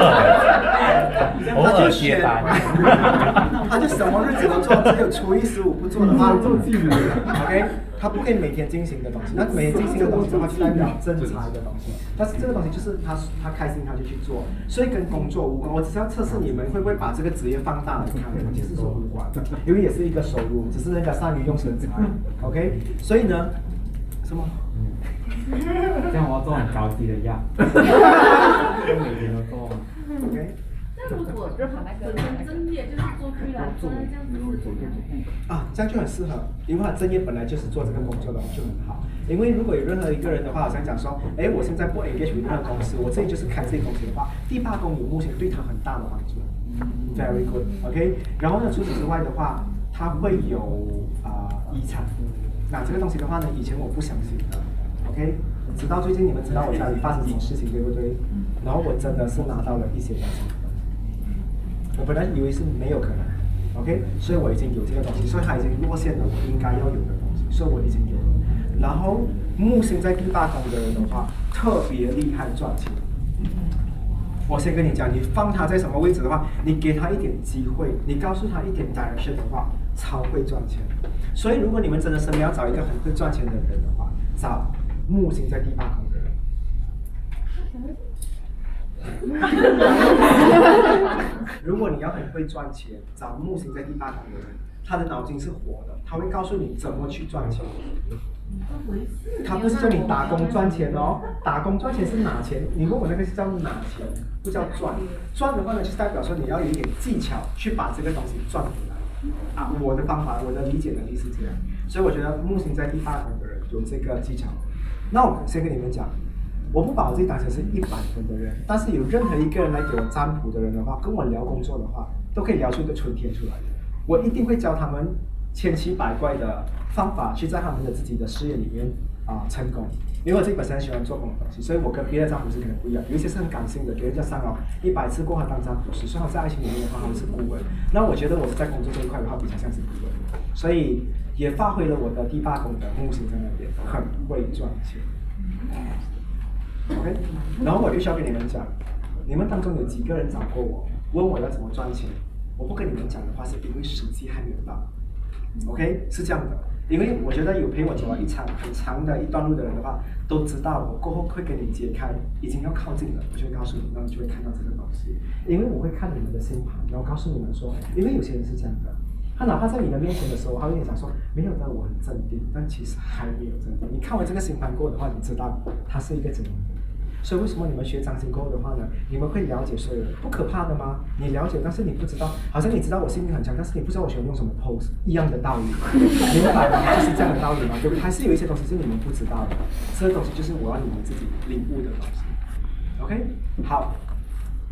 偶 他就尔接选，单。他就什么日子都做，只有初一十五不做的话，做妓女 OK，他不可以每天进行的东西。那每天进行的东西的话，就代表正财的东西。但是这个东西就是他他开心他就去做，所以跟工作无关。我只是要测试你们会不会把这个职业放大来看，其实说无关的，因为也是一个收入，只是人家善于用身材。OK，所以呢，什么？这样我要做很高级的药，每天都做。OK，那如果本身正业就是做居然做这样子是怎么样？啊，这样就很适合，因为他正业本来就是做这个工作的，就很好。因为如果有任何一个人的话，好像讲说，哎，我现在不 engage 于任何公司，我自己就是开自己公司的话，第八宫有目前对他很大的帮助，very good，OK、然后呢，除此之外的话，他会有啊、遗产，那这个东西的话呢，以前我不相信的，OK，直到最近你们知道我家里发生什么事情，对不对？然后我真的是拿到了一些东西。我本来以为是没有可能，OK，所以我已经有这个东西，所以它已经落线了我应该要有的东西，所以我已经有了。然后木星在第八宫的人的话，特别厉害赚钱。我先跟你讲，你放他在什么位置的话，你给他一点机会，你告诉他一点 direction 的话，超会赚钱。所以如果你们真的身边要找一个很会赚钱的人的话，找木星在第八宫的人。如果你要很会赚钱，找木星在第八宫的人，他的脑筋是活的，他会告诉你怎么去赚钱。他不是叫你打工赚钱哦，打工赚钱是拿钱，你问我那个是叫拿钱，不叫赚。赚的话呢，就是代表说你要有一点技巧去把这个东西赚回来。啊，我的方法，我的理解能力是这样，所以我觉得木星在第八宫的人有这个技巧。那我先跟你们讲，我不把我自己当成是一百分的人，但是有任何一个人来给我占卜的人的话，跟我聊工作的话，都可以聊出一个春天出来的。我一定会教他们千奇百怪的方法，去在他们的自己的事业里面啊、成功。因为我自己本身很喜欢做工的东西，所以我跟别的占卜师可能不一样。有一些是很感性的，给人家上了一百次过后当占卜师，所以他在爱情里面的话，他们是顾问。那我觉得我是在工作这一块的话，比较像是顾问，所以也发挥了我的第八功能木星在那边，很会赚钱。OK，然后我就需要跟你们讲，你们当中有几个人找过我，问我要怎么赚钱？我不跟你们讲的话，是因为时机还没有到。OK，是这样的，因为我觉得有陪我走了一场很长的一段路的人的话，都知道我过后会跟你揭开，已经要靠近了，我就会告诉你，然后你就会看到这个东西。因为我会看你们的星盘，然后告诉你们说，因为有些人是这样的，他哪怕在你的面前的时候，他会跟你讲说，没有的，我很镇定，但其实还没有镇定。你看完这个星盘过后的话，你知道他是一个怎样的人。所以为什么你们学掌心过后的话呢，你们会了解所有人，不可怕的吗？你了解，但是你不知道，好像你知道我心灵很强，但是你不知道我喜欢用什么 pose，一样的道理，明白吗？就是这样的道理嘛，对不对？还是有一些东西是你们不知道的，这个东西就是我要你们自己领悟的东西。OK，好，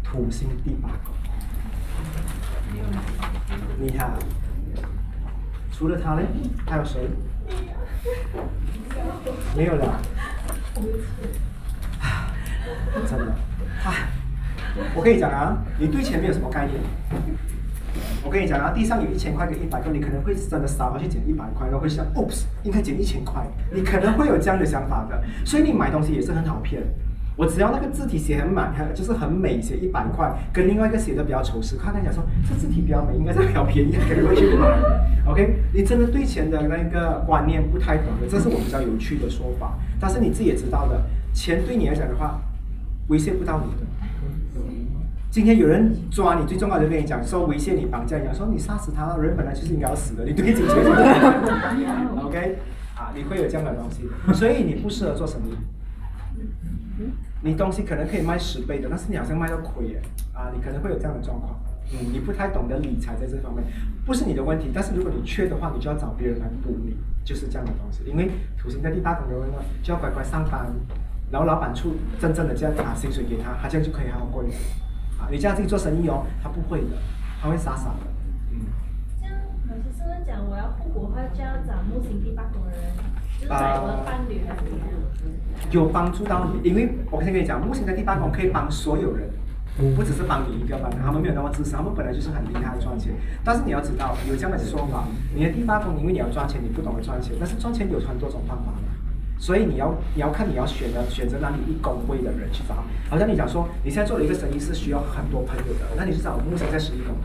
土星第八个，你看，除了他嘞，还有谁？没有了。真的，我跟你讲啊，你对钱没有什么概念。我跟你讲啊，地上有一千块跟一百块，你可能会真的傻到去捡一百块，然后会想，oops，应该捡一千块，你可能会有这样的想法的。所以你买东西也是很好骗。我只要那个字体写很满，就是很美，写一百块，跟另外一个写的比较丑十块，他讲说这字体比较美，应该是比较便宜，可能会去买。OK，你真的对钱的那个观念不太懂的，这是我比较有趣的说法。但是你自己也知道的，钱对你来讲的话，威胁不到你的。今天有人抓你，最重要的跟你讲说威胁你、绑架你，说你杀死他，人本来就是应该要死的，你对金钱是这样 OK，啊，你会有这样的东西，所以你不适合做生意。你东西可能可以卖十倍的，但是你好像卖到亏耶，啊，你可能会有这样的状况。嗯，你不太懂得理财在这方面，不是你的问题，但是如果你缺的话，你就要找别人来补你，就是这样的东西。因为土星在第八宫的人呢，就要乖乖上班，然后老板出真正的这样拿薪水给他，他这样就可以好好过日子。啊，你这样自己做生意哦，他不会的，他会傻傻的。嗯。这样老师是不是讲我要互补的话，就要找木星第八宫的人，啊？有帮助到你，因为我先跟你讲，目前在第八宫可以帮所有人，不只是帮你一个帮他们没有那么自私，他们本来就是很厉害赚钱。但是你要知道，有这样的说法，你的第八宫，因为你要赚钱，你不懂得赚钱，但是赚钱有很多种方法嘛，所以你要你要看你要选的选择哪里一宫位的人去找。好像你讲说，你现在做了一个生意是需要很多朋友的，那你是找目前在十一宫，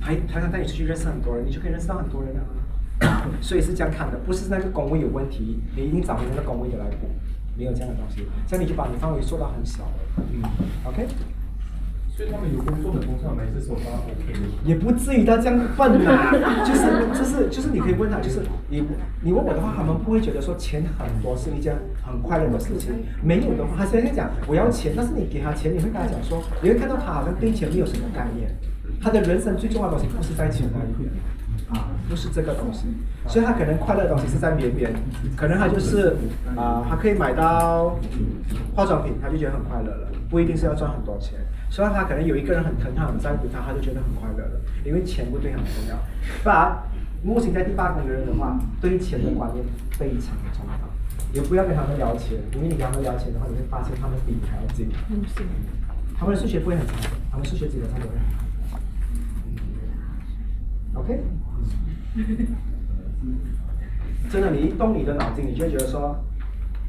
还还想带你出去认识很多人，你就可以认识到很多人啊。所以是这样看的，不是那个工位有问题，你一定找回那个工位的来补，没有这样的东西，这样你就把你范围缩到很小了。嗯，OK。所以他们有工作的工上来是说他 OK 的。也不至于到这样笨呐、就是就是就是你可以问他，就是你你问我的话，他们不会觉得说钱很多是一件很快乐的事情，没有的话，他现在讲我要钱，但是你给他钱，你会跟他讲说，你会看到他好像对钱没有什么概念，他的人生最重要的东西不是在钱那里面。啊，不是这个东西，所以他可能快乐的东西是在绵绵，可能他就是啊，他可以买到化妆品，他就觉得很快乐了，不一定是要赚很多钱。所以他可能有一个人很疼他、很在乎他，他就觉得很快乐了，因为钱不对他很重要。不然木星在第八宫的人的话，对钱的观念非常的重要，也不要跟他们聊钱，因为你跟他们聊钱的话，你会发现他们比你还要精。他们的数学不会很差，他们数学基本上都会很好。OK，真的，你一动你的脑筋，你就觉得说，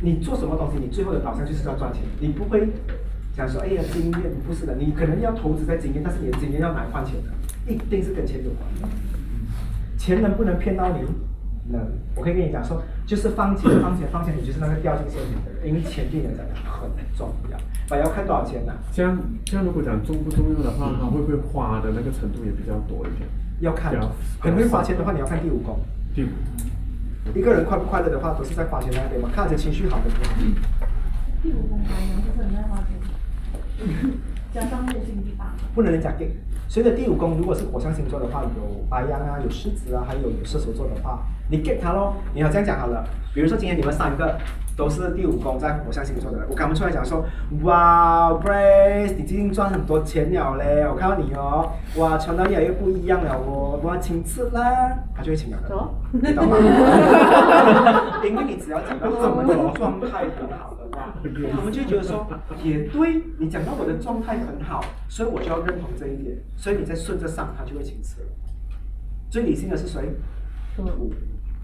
你做什么东西，你最后的导向就是要赚钱，你不会想说，哎呀，经验不是的，你可能要投资在经验，但是你的经验要拿来换钱的，一定是跟钱有关的。钱能不能骗到你？能，我可以跟你讲说，就是放钱，放钱，放钱，你就是那个掉进陷阱的人，因为钱对你来讲很重要，但要看多少钱呢、这样这样如果讲重不重要的话，他会不会花的那个程度也比较多一点？要看很会花钱的话，你要看第五宫。第五，一个人快不快乐的话，都是在花钱那边嘛，看着情绪好的不好。第五宫白羊就是很爱花钱，加上木星第八，不能人家给。随着第五宫，如果是火象星座的话，有白羊啊，有狮子啊，还有有射手座的话，你 get 他咯。你要这样讲好了，比如说今天你们三个都是第五宫在火象星座的人，我赶不出来讲说，哇，Brace，你最近赚很多钱了嘞，我看到你哦，哇，穿到越来越不一样了哦，哇，请吃啦，他就会请了的，你懂吗？因为你只要讲到他们的状态很好的话，他们就觉得说，也对你讲到我的状态很好，所以我就要认同这一点，所以你再顺着上，他就会请吃了。最理性的是谁？土。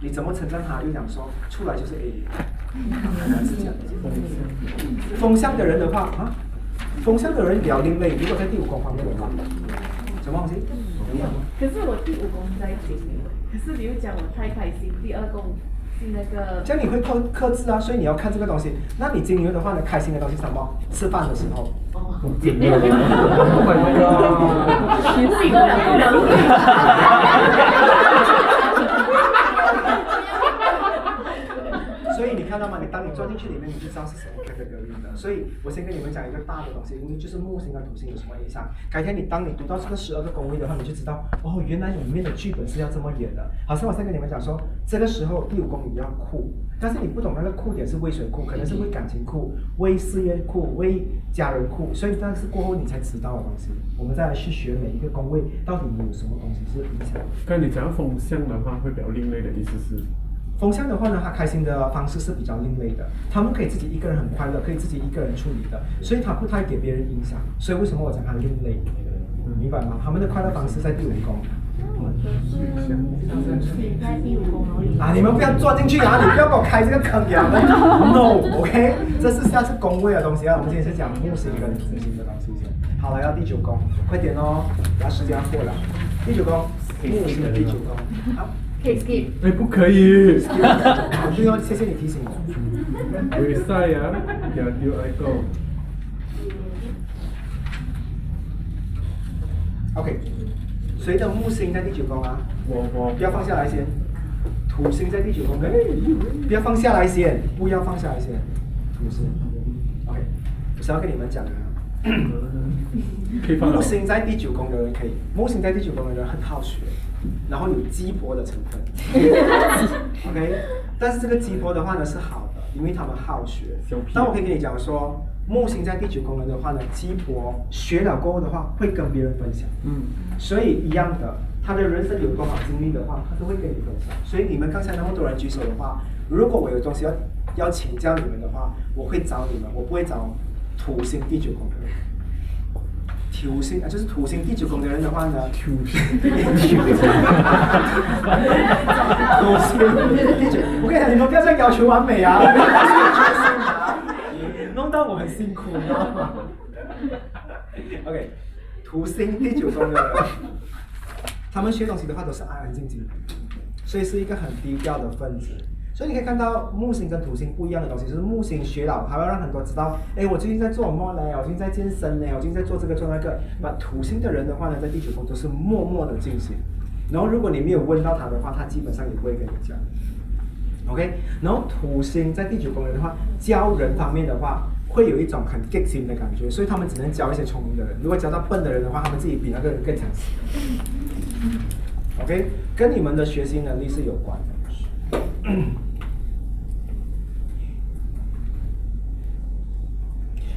你怎么承认他？就讲说出来就是 A。风向的人的话啊，风向的人比较另类。如果在第五宫方面的话，什么东西？可是我第五宫在金牛，可是你又讲我太开心，第二宫是那个这样你会克克制啊，所以你要看这个东西。那你金牛的话呢，开心的东西什么？吃饭的时候。哦，金牛，Oh 己都两个两所以你看到吗？你当你钻进去里面，你就知道是什么 category 的。所以我先跟你们讲一个大的东西，因为就是木星跟土星有什么影响。改天你当你读到这个十二个宫位的话，你就知道哦，原来里面的剧本是要这么演的。好像我先跟你们讲说，这个时候第五宫你要酷，但是你不懂那个酷点是为谁酷，可能是为感情酷、为事业酷、为家人酷，所以但是过后你才知道的东西。我们再来去学每一个宫位到底有什么东西是影响。刚才你讲风向的话，会比较另类的意思是，风向的话呢，他开心的方式是比较另类的，他们可以自己一个人很快乐，可以自己一个人处理的，所以他不太给别人影响。所以为什么我讲他另类？明白吗？他们的快乐方式在第五宫。啊，你们不要钻进去啊！你不要给我开这个坑呀！No，OK，、这是下次宫位的东西啊。我们今天是讲木星跟土星的东西先。好了，要第九宫，快点哦，然后时间要过了。第九宫，木星的第九宫。好，可以 skip。哎，不可以，好，对哦，谢谢你提醒我。比赛呀，要丢爱狗。OK，谁的木星在第九宫啊？我我不要放下来先。土星在第九宫，哎，不要放下来先，不要放下来先。土星，OK，我想要跟你们讲的。可以放木。星在第九宫的人可以，木星在第九宫的人很好学，然后有鸡婆的成分。OK，但是这个鸡婆的话呢是好的，因为他们好学。但我可以跟你讲说，木星在第九宫人的话呢，鸡婆学了过后的话，会跟别人分享。嗯，所以一样的，他的人生有多少经历的话，他都会跟你分享。所以你们刚才那么多人举手的话，如果我有东西要要请教你们的话，我会找你们，我不会找土星第九宫的人。土星啊，就是土星第九宫的人的话呢，土星土星第九，我跟你讲，你们不要再要求完美啊，弄到我很辛苦，你知道吗？OK，土星第九宫的人，他们学东西的话都是安安静静的，所以是一个很低调的分子。所以你可以看到木星跟土星不一样的东西，就是木星学老，还要让很多知道，哎，我最近在做什么嘞？我最近在健身呢，我最近在做这个做那个。那土星的人的话呢，在第九宫都是默默的进行。然后如果你没有问到他的话，他基本上也不会跟你讲。OK，然后土星在第九宫人的话，教人方面的话，会有一种很激心的感觉，所以他们只能教一些聪明的人。如果教到笨的人的话，他们自己比那个人更强势。OK，跟你们的学习能力是有关的。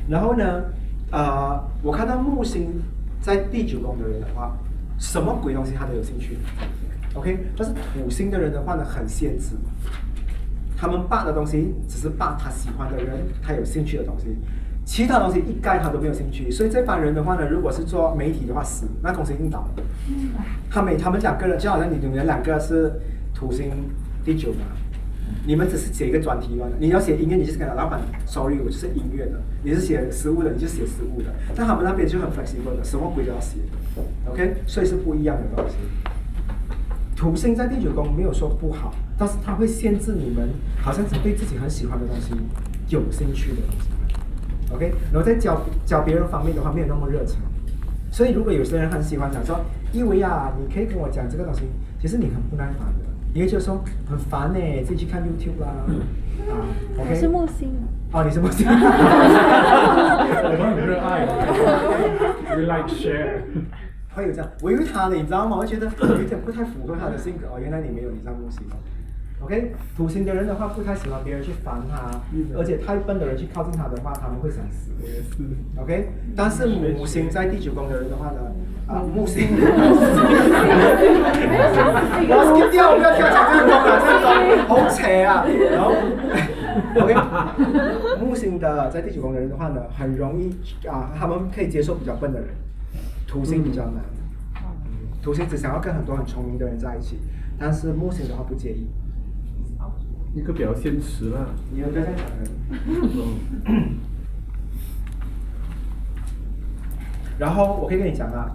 然后呢，呃，我看到木星在第九宫的人的话，什么鬼东西他都有兴趣。OK，但是土星的人的话呢，很限制。他们霸的东西只是霸他喜欢的人，他有兴趣的东西，其他东西一概他都没有兴趣。所以这帮人的话呢，如果是做媒体的话，死那公司一定倒。他们他们两个人就好像你你们两个是土星第九嘛，你们只是写一个专题嘛，你要写音乐，你就是跟老板，sorry，我就是音乐的；你是写食物的，你就写食物的。但他们那边就很 flexible 的，什么鬼都要写，OK，所以是不一样的东西。土星在第九宫没有说不好，但是它会限制你们，好像只对自己很喜欢的东西有兴趣的东西。OK，然后在教教别人方面的话，没有那么热情。所以如果有些人很喜欢讲说，因为啊，你可以跟我讲这个东西，其实你很不耐烦的，你会就说很烦呢，自己去看 YouTube 啦，啊，OK。我是木星。哦，你是木星。我们很热爱，we like share。会有这样，我以为他的，你知道吗？我觉得有点不太符合他的性格哦。原来你没有，你知道木星。OK，土星的人的话不太喜欢别人去烦他，而且太笨的人去靠近他的话，他们会想死。OK，但是木星在第九宫的人的话呢，啊，木星，我要 skip 掉，我不要跳讲这个宫了，这个宫好扯啊。然后，OK，木星的在第九宫的人的话呢，很容易啊，他们可以接受比较笨的人，土星比较难。土星只想要跟很多很聪明的人在一起，但是木星的话不介意。一个比较现实啦。你有不要这样讲人。然后我可以跟你讲啊，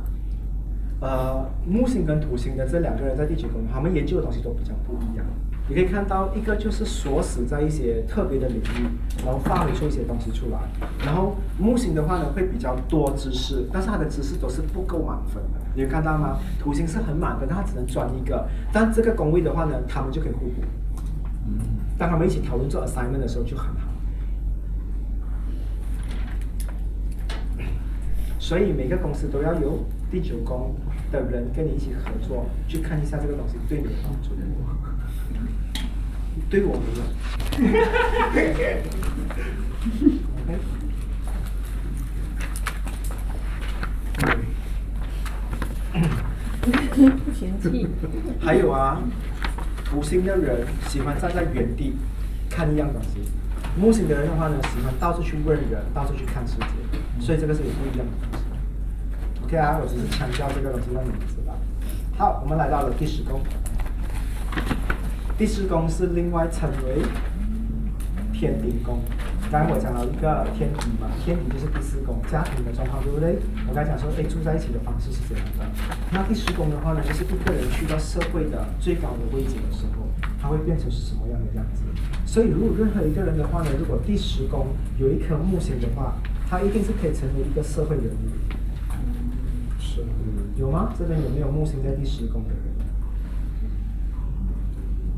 呃，木星跟土星的这两个人在地球宫，他们研究的东西都比较不一样。你可以看到，一个就是锁死在一些特别的领域，然后发明出一些东西出来。然后木星的话呢，会比较多知识，但是他的知识都是不够满分的。你有看到吗？土星是很满分，但他只能专一个。但这个宫位的话呢，他们就可以互补。当他们一起讨论做 assignment 的时候就很好。所以每个公司都要有第九宫的人跟你一起合作，去看一下这个东西对你有帮助。对我没有。OK。嫌弃。还有啊，土星的人喜欢站在原地看一样东西，木星的人的话呢，喜欢到处去问人，到处去看世界，所以这个是有不一样的东西。OK 啊，我只是强调这个东西让你们知道。好，我们来到了第十宫，第十宫是另外称为天顶宫。刚才我讲了一个天体嘛，天体就是第四宫，家庭的状况，对不对？我刚才讲说，哎，住在一起的方式是怎样的？那第十宫的话呢，就是一个人去到社会的最高的位置的时候，他会变成是什么样的样子？所以，如果任何一个人的话呢，如果第十宫有一颗木星的话，他一定是可以成为一个社会人物。是，有吗？这边有没有木星在第十宫的人？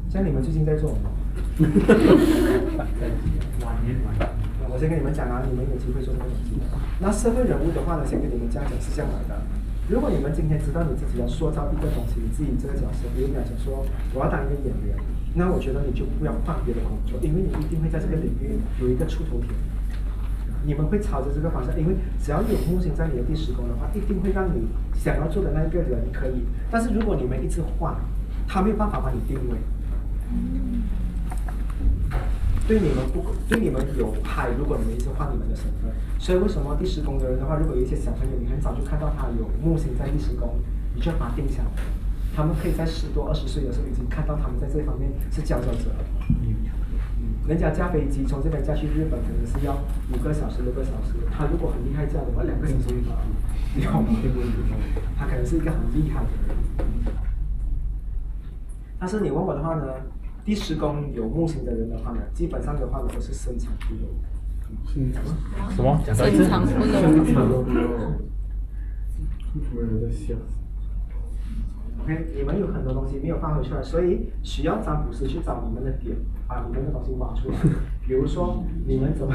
像你们最近在做什么？我先跟你们讲啊，你们有机会做这个东西。那社会人物的话呢，先跟你们讲讲是这样来的。如果你们今天知道你自己要塑造一个东西，你自己这个角色，比如讲说我要当一个演员，那我觉得你就不要换别的工作，因为你一定会在这个领域有一个出头天。你们会朝着这个方向，因为只要有木星在你的第十宫的话，一定会让你想要做的那个人可以。但是如果你们一直换，他没有办法把你定位。对你们不，对你们有害。如果你们一直换你们的身份，所以为什么第十宫的人的话，如果有一些小朋友，你很早就看到他有木星在第十宫，你就把他定下来。他们可以在十多、二十岁的时候已经看到他们在这方面是佼佼者。嗯，人家驾飞机从这边驾去日本，可能是要五个小时、六个小时。他如果很厉害驾的话，两个小时就到。你好吗？他可能是一个很厉害的人。但是你问我的话呢？第十宫有木星的人的话呢，基本上的话呢都是深藏不露。深藏什么？讲。深藏不露。深藏不露。没有人在笑。OK，你们有很多东西没有发挥出来，所以需要占卜师去找你们的点，把你们的东西挖出来。比如说，你们怎么，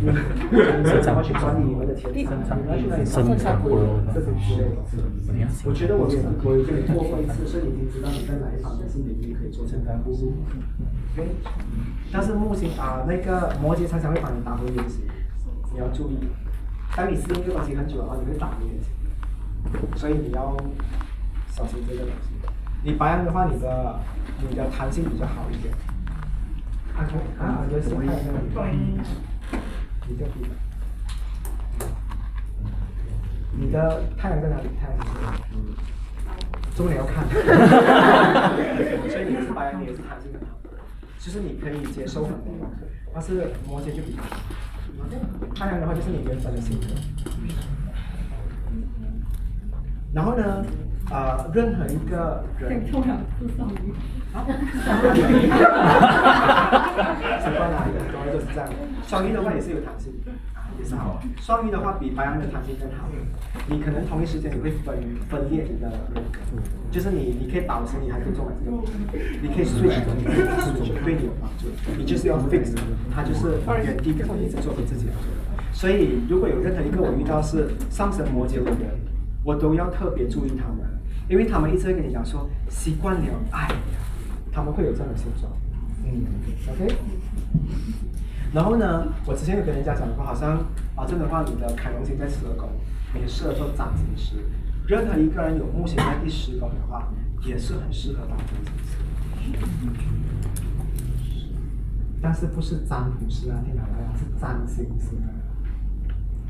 你们怎么去管理你们的钱财，你们要去哪里找这些贵人，这些之类的。我觉得我也我有跟你做过一次，所以你已经知道你在哪一方面是领域可以做成财务。OK，但是木星啊，那个摩羯常常会把你打回原形，你要注意。当你适应这个东西很久的话，你会打回原形，所以你要。小心这个东西。你白羊的话，你的你的弹性比较好一点。啊，啊，我觉得是太阳在那里。你就可以。你的太阳在哪里？太阳在哪里？嗯。重点要看。所以你是白羊，你也是弹性很好。就是你可以接受很多，但是摩羯就比较。太阳的话就是你原本的性格。然后呢？呃，任何一个人。突然是双鱼。啊？习惯了，双鱼就是这样。双鱼的话也是有弹性，也是好。双鱼的话比白羊的弹性更好。你可能同一时间你会分分裂你的人格，就是你你可以保持你还可以做完这个，你可以可以 switch 对你有帮助。你就是要 fix，他就是原地一直做你自己的。所以如果有任何一个我遇到是上升摩羯的人，我都要特别注意他们。因为他们一直会跟你讲说，习惯了，哎呀，他们会有这样的现状，嗯，OK。然后呢，我之前有跟人家讲过，好像啊，这样的话，你的凯龙星在十二宫，你适合做占星师。任何一个人有木星在第十宫的话，也是很适合当占星师。但是不是占卜师啊，听好了呀，是占星师。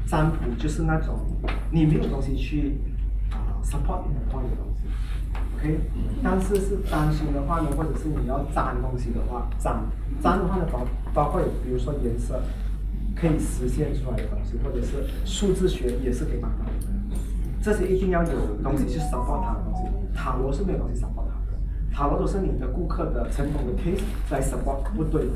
占卜就是那种你没有东西去。Support 你的东西，OK，但是是担心的话呢，或者是你要粘东西的话，粘粘的话呢，包包括有比如说颜色可以实现出来的东西，或者是数字学也是可以帮到的，这些一定要有东西去 support 它的东西。塔罗是没有东西 support 它的，塔罗都是你的顾客的成功的 case 来 support 不对的。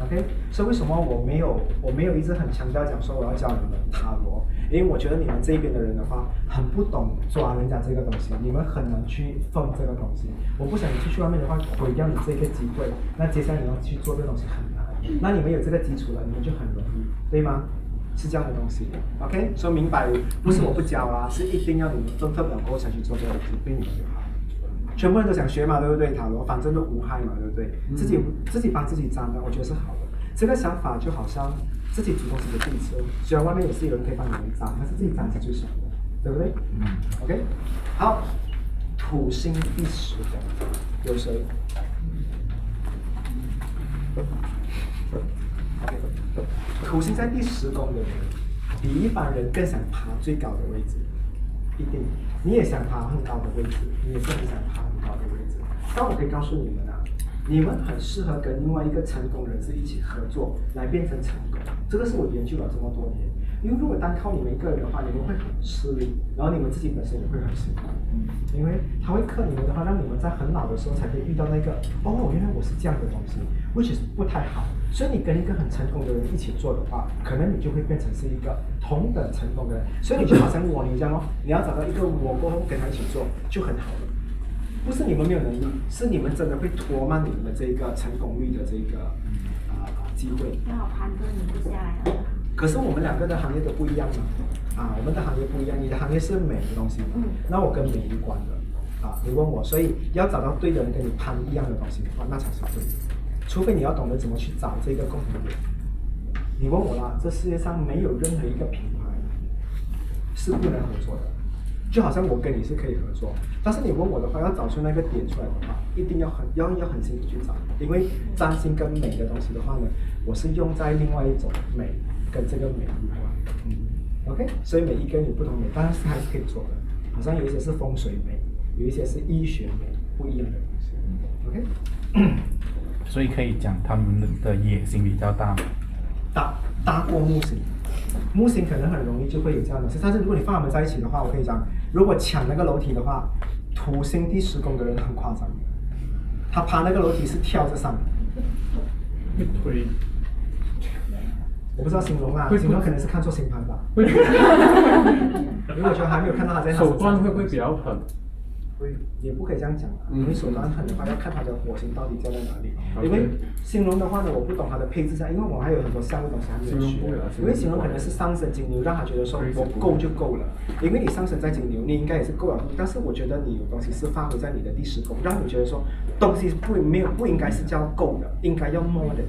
OK，所以为什么我没有我没有一直很强调讲说我要教你们塔罗？因为我觉得你们这边的人的话很不懂抓人家这个东西，你们很难去放这个东西。我不想你出去外面的话毁掉你这个机会，那接下来你要去做这东西很难。那你们有这个基础了，你们就很容易，对吗？是这样的东西，OK？所以明白不是我不教啊，是一定要你们分特表过才去做这个东西，对你们就好。全部人都想学嘛，对不对？塔罗反正都无害嘛，对不对？自己自己帮自己占的，我觉得是好的。这个想法就好像自己主动自己的地车，虽然外面也是有人可以帮你们占，但是自己占是最爽的，对不对？嗯。OK，好，土星第十宫有谁？土星在第十宫的人，比一般人更想爬最高的位置，一定。你也想爬很高的位置，你也是很想爬很高的位置。但我可以告诉你们啊，你们很适合跟另外一个成功人士一起合作，来变成成功。这个是我研究了这么多年。因为如果单靠你们一个人的话，你们会很吃力，然后你们自己本身也会很辛苦。嗯因为他会克你们的话，让你们在很老的时候才可以遇到那个哦，原来我是这样的东西，which is 不太好。所以你跟一个很成功的人一起做的话，可能你就会变成是一个同等成功的人。所以你就好像蜗牛这样哦，你要找到一个我过后跟他一起做就很好了。不是你们没有能力，是你们真的会拖慢你们的这个成功率的这个啊机会。刚好盘哥你不下来了。可是我们两个的行业都不一样嘛，啊，我们的行业不一样，你的行业是美的东西，嗯，那我跟美无关的，啊，你问我，所以要找到对的人跟你攀一样的东西的话，那才是对的，除非你要懂得怎么去找这个共同点。你问我啦，这世界上没有任何一个品牌是不能合作的，就好像我跟你是可以合作，但是你问我的话，要找出那个点出来的话，一定要很要要很辛苦去找，因为占星跟美的东西的话呢，我是用在另外一种美。跟这个美有关，嗯，OK，所以每一个有不同美，但是还是可以做的。好像有一些是风水美，有一些是医学美，不一样的东西，OK。所以可以讲他们的野心比较大，大大过木星，木星可能很容易就会有这样的事。但是如果你放他们在一起的话，我可以讲，如果抢那个楼梯的话，土星第十宫的人很夸张，他爬那个楼梯是跳着上，会推。我不知道形容啊，形容可能是看错星盘吧。如果说还没有看到他在手段会不会比较狠？会，也不可以这样讲啊。因为手段狠的话，要看他的火星到底在在哪里。因为形容的话呢，我不懂它的配置在，因为我还有很多项目东西还没有学。因为形容可能是上升金牛，让他觉得说我够就够了。因为你上升在金牛，你应该也是够了。但是我觉得你有东西是发挥在你的第十宫，让你觉得说东西不没有不应该是叫够的，应该要 more 的。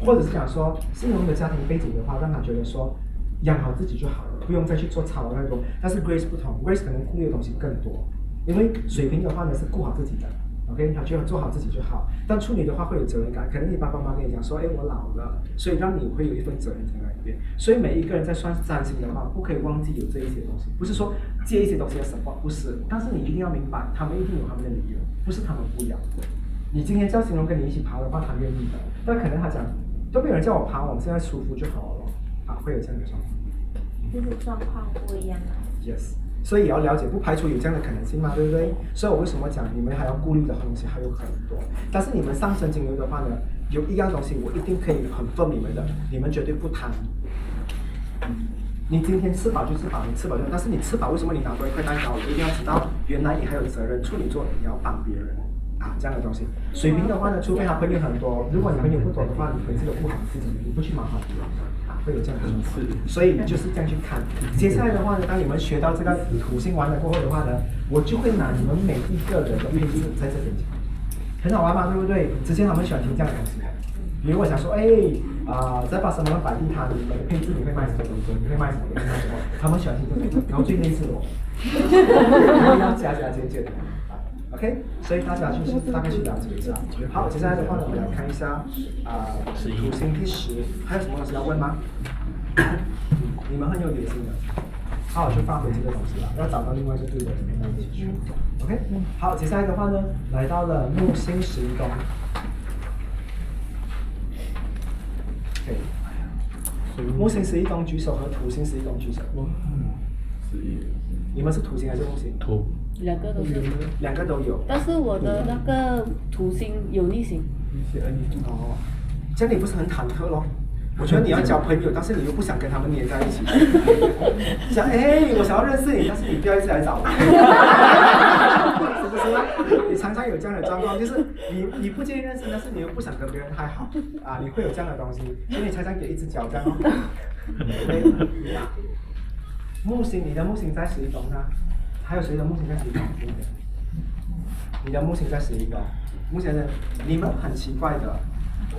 或者是讲说，新荣的家庭背景的话，让他觉得说，养好自己就好了，不用再去做超太多。但是 Grace 不同，Grace 可能顾虑的东西更多，因为水瓶的话呢是顾好自己的，OK，他就要做好自己就好。但处女的话会有责任感，可能你爸爸妈妈跟你讲说，哎，我老了，所以让你会有一份责任在那里边。所以每一个人在算占星的话，不可以忘记有这一些东西，不是说借一些东西要什么，不是。但是你一定要明白，他们一定有他们的理由，不是他们不要。你今天叫形容跟你一起爬的话，他愿意的，但可能他讲。都没有人叫我爬，我们现在舒服就好了，啊，会有这样的状况。就是状况不一样啊。Yes，所以也要了解，不排除有这样的可能性嘛，对不对？所以我为什么讲你们还要顾虑的东西还有很多？但是你们上升金牛的话呢，有一样东西我一定可以很分你们的，你们绝对不贪。你今天吃饱就吃饱，你吃饱就，但是你吃饱为什么你拿多一块蛋糕？我一定要知道，原来你还有责任，处女座你要帮别人。啊，这样的东西，水瓶的话呢，除非他朋友很多，如果你朋友不多的话，你本身有不好自己，你不去麻烦别人，会有这样的层次。所以就是这样去看。接下来的话呢，当你们学到这个土星完了过后的话呢，我就会拿你们每一个人的配置在这边讲，很好玩嘛，对不对？之前他们喜欢听这样的东西，比如我想说，哎，啊，在把什么摆地摊，你们的配置你会卖什么东西？你会卖什么？你会卖什么？他们喜欢听这个，然后最类似我，然后要加加减减的。OK，所以大家就是大概去了解一下。好，接下来的话呢，我们来看一下啊，土星第十，还有什么东西要问吗？你们很有野心的，好好去发挥这个东西了，要找到另外一个队的人跟他一起去。OK，好，接下来的话呢，来到了木星十一宫。OK，木星十一宫举手和土星十一宫举手。十一。你们是土星还是木星？土。两个都是，两个都有。但是我的那个土星有逆行。逆行哦，这样你不是很忐忑咯？我觉得你要交朋友，但是你又不想跟他们黏在一起。想哎，我想要认识你，但是你不要一直来找我。是不是？你常常有这样的状况，就是你你不介意认识，但是你又不想跟别人太好啊，你会有这样的东西，所以你常常给一只脚这样哦。木星，你的木星在十一宫呢？还有谁的木星在十一宫？你的木星在十一宫，木星人，你们很奇怪的。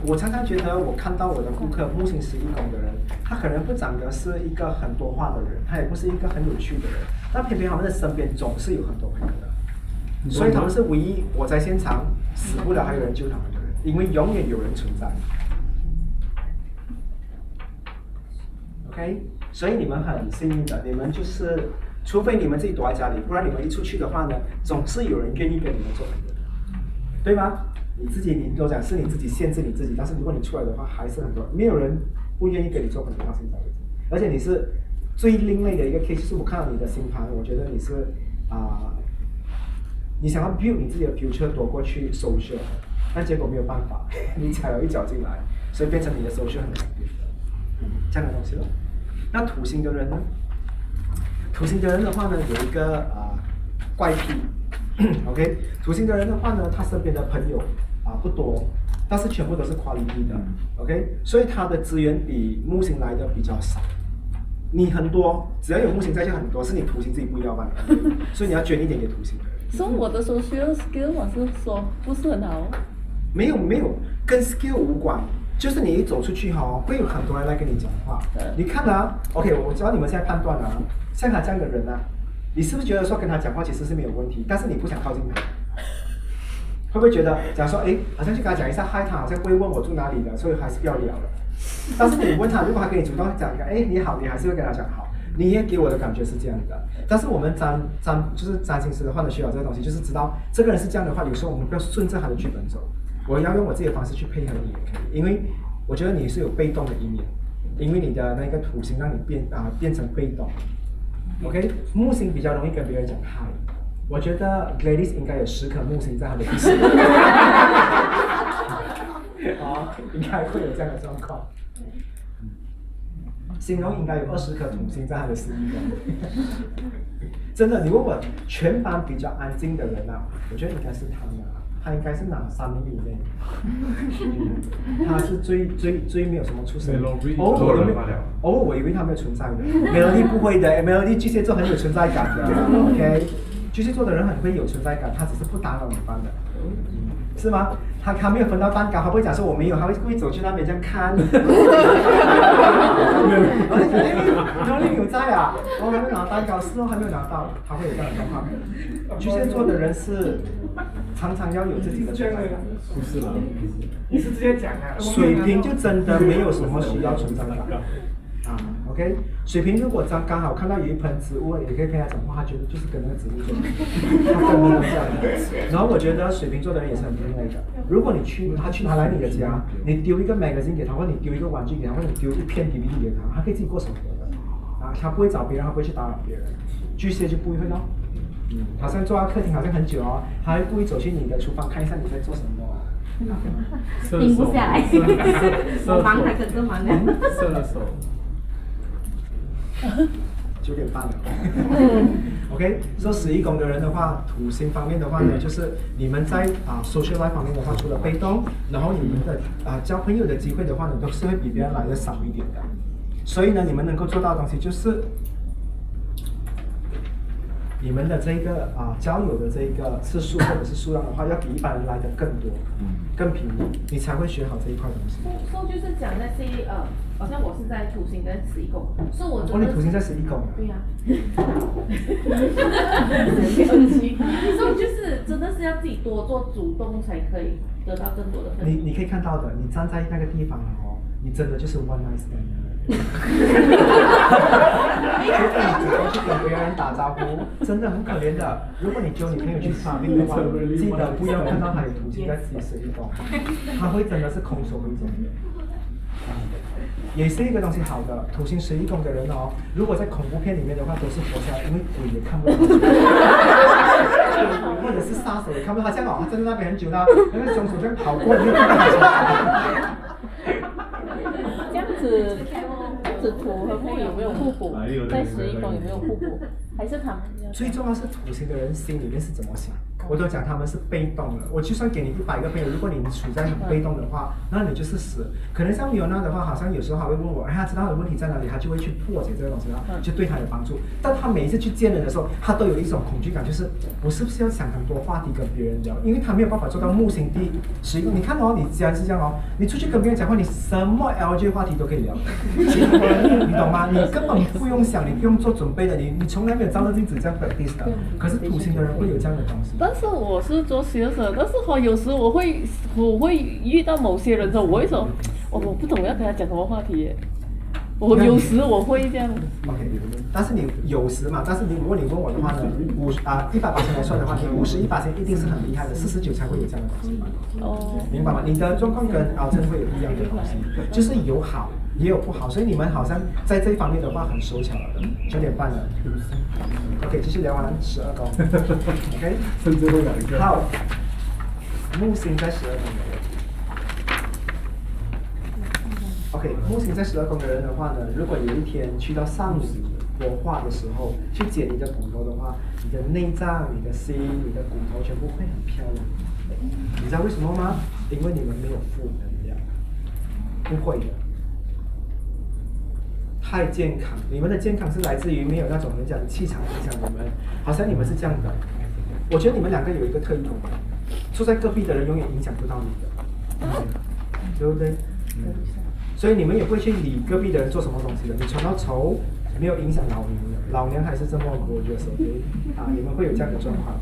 我常常觉得，我看到我的顾客木星十一宫的人，他可能不长得是一个很多话的人，他也不是一个很有趣的人，但偏偏他们的身边总是有很多朋友的，所以他们是唯一我在现场死不了还有人救他们的人，因为永远有人存在。OK，所以你们很幸运的，你们就是，除非你们自己躲在家里，不然你们一出去的话呢，总是有人愿意跟你们做朋友的，对吗？你自己你都讲是你自己限制你自己，但是如果你出来的话，还是很多，没有人不愿意跟你做朋友到现在为止。而且你是最另类的一个 case，就是我看到你的星盘，我觉得你是啊、你想要 build 你自己的 future 躲过去 social，但结果没有办法，你踩了一脚进来，所以变成你的 social 很改变的，这样的东西咯。那土星的人呢？土星的人的话呢，有一个啊、怪癖，OK，土星的人的话呢，他身边的朋友啊、不多，但是全部都是 quality 的，OK，所以他的资源比木星来的比较少。你很多，只要有木星在就很多，是你土星自己不要罢了，所以你要捐一点给土星的人。所以我的 social skill 我是说不是很好。没有没有，跟 skill 无关，就是你一走出去哈、会有很多人来跟你讲话。你看啊，OK，我教你们现在判断啊，像他这样的人啊，你是不是觉得说跟他讲话其实是没有问题，但是你不想靠近他？会不会觉得，假如说，哎，好像去跟他讲一下嗨，他好像不会问我住哪里的，所以还是不要聊了。但是你问他，如果他跟你主动讲一个，哎，你好，你还是会跟他讲好。你也给我的感觉是这样的，但是我们占占就是占星师的话呢，需要这个东西，就是知道这个人是这样的话，有时候我们不要顺着他的剧本走，我要用我自己的方式去配合你也可以，因为我觉得你是有被动的一面，因为你的那个土星让你变啊、变成被动，OK，木星比较容易跟别人讲嗨，我觉得 Gladys 应该有十颗木星在他的地星，啊，应该会有这样的状况。形容应该有二十颗土星在他的十一宫。真的，你问我全班比较安静的人啊，我觉得应该是他拿，他应该是拿三名以内。嗯他是最最最没有什么出声没有偶尔我以为做人罢了偶尔我以为他没有存在的，Melody 不会的，Melody 巨蟹座很有存在感的，OK，巨蟹座的人很会有存在感，他只是不打扰你班的。是吗？他他没有分到蛋糕，他不会讲说我没有，他会故意走去那边这样看。然后就觉得哎，然后你有在啊？我还没拿蛋糕，是哦，还没有拿到，他会有这样的状况。巨蟹座的人是常常要有自己的存在感。不是啦，你是直接讲啊？水瓶就真的没有什么需要存在感。啊，OK，水瓶如果刚刚好看到有一盆植物，也可以跟他讲话，他觉得就是跟那个植物做，他跟那个这样的。然后我觉得水瓶座的人也是很另类的。如果你去他去他来你的家，你丢一个 magazine 给他，或者你丢一个玩具给他，或者你丢一片 DVD 给他，他可以自己过生活的。啊，他不会找别人，他不会去打扰别人。巨蟹就不会咯。嗯，好像坐在客厅好像很久哦，他会故意走去你的厨房看一下你在做什么。啊停不下来 我忙还跟着忙呢射手，九点半了。OK，说十一宫的人的话，土星方面的话呢，就是你们在啊 social life 方面的话，除了被动，然后你们的啊交朋友的机会的话呢，都是会比别人来的少一点的。所以呢，你们能够做到的东西就是。你们的这个啊交友的这个次数或者是数量的话，要比一般人来的更多，更频密，你才会学好这一块东西。说就是讲那些呃，好像我是在土星跟十一宫，所以我哦，你土星在十一宫啊。对呀、所以就是真的是要自己多做主动，才可以得到更多的分你你可以看到的，你站在那个地方哦，你真的就是 one night stand 的人。除非你主动去跟别人打招呼，真的很可怜的。如果你叫你朋友去沙冰的话，记得不要看到他有土星在自己手里动，他会真的是空手回家的。也是一个东西好的，土星十一宫的人哦，如果在恐怖片里面的话，都是活下来，因为鬼也看不到，或者是杀手也看不到他，这样哦，他站在那边很久了，那个凶手这样跑过，你就看到他。这样子，子土和木有没有互补？在十一宫有没有互补？还是他们最重要是土星的人心里面是怎么想。我都讲他们是被动的，我就算给你一百个朋友，如果你处在很被动的话，那你就是死。可能像米欧娜的话，好像有时候还会问我，哎，他知道他的问题在哪里，他就会去破解这个东西，然后就对他有帮助。但他每一次去见人的时候，他都有一种恐惧感，就是我是不是要想很多话题跟别人聊？因为他没有办法做到木星第十一。你看哦，你既然是这样哦，你出去跟别人讲话，你什么 LG 话题都可以聊，你懂吗？你根本不用想，你不用做准备的，你你从来没有照着镜子这样 practice 的。可是土星的人会有这样的东西。但是我是做学生，但是哈，有时我会我会遇到某些人之后，我会说，我我不懂要跟他讲什么话题耶。我有时我会这样。OK，但是你有时嘛，但是你如果你问我的话呢，五啊一百八千来算的话，你五十一八千一定是很厉害的，四十九才会有这样的东西嘛。哦。明白吗？你的状况跟敖真会有不一样的东西，就是有好也有不好，所以你们好像在这一方面的话很手巧了的。九点半了，OK，继续聊完十二宫，OK，甚至会两个。好，木星在十二宫的人。OK，木星在十二宫的人的话呢，如果有一天去到上女国化的时候，去解你的骨头的话，你的内脏、你的心、你的骨头全部会很漂亮。你知道为什么吗？因为你们没有负能量，不会的。太健康，你们的健康是来自于没有那种人讲的气场影响你们，好像你们是这样的。我觉得你们两个有一个特异功能，住在隔壁的人永远影响不到你的，对不对？所以你们也不会去理隔壁的人做什么东西的。你传到仇，没有影响老娘的，老娘还是这么活跃手对啊，你们会有这样的状况，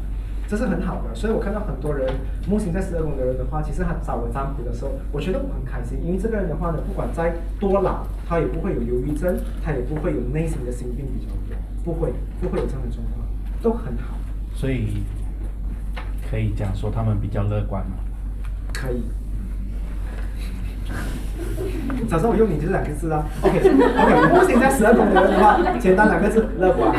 这是很好的。所以我看到很多人木星在十二宫的人的话，其实他找我占卜的时候，我觉得我很开心，因为这个人的话呢，不管再多老，他也不会有忧郁症，他也不会有内心的心病比较多，不会不会有这样的状况，都很好。所以可以讲说他们比较乐观嘛。可以。早上我用你这两个字啊，OK OK，木星在十二宫的人的话，简单两个字，乐观。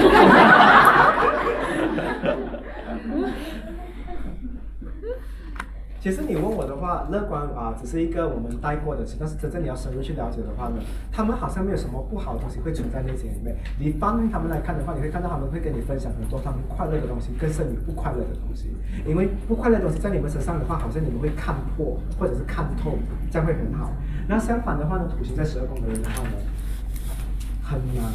其实你问我的话，乐观啊，只是一个我们带过的词，但是真正你要深入去了解的话呢，他们好像没有什么不好的东西会存在内心里面。你放他们来看的话，你会看到他们会跟你分享很多他们快乐的东西，更胜于不快乐的东西。因为不快乐的东西在你们身上的话，好像你们会看破或者是看透，这样会很好。那相反的话呢，土星在十二宫的人的话呢，很难。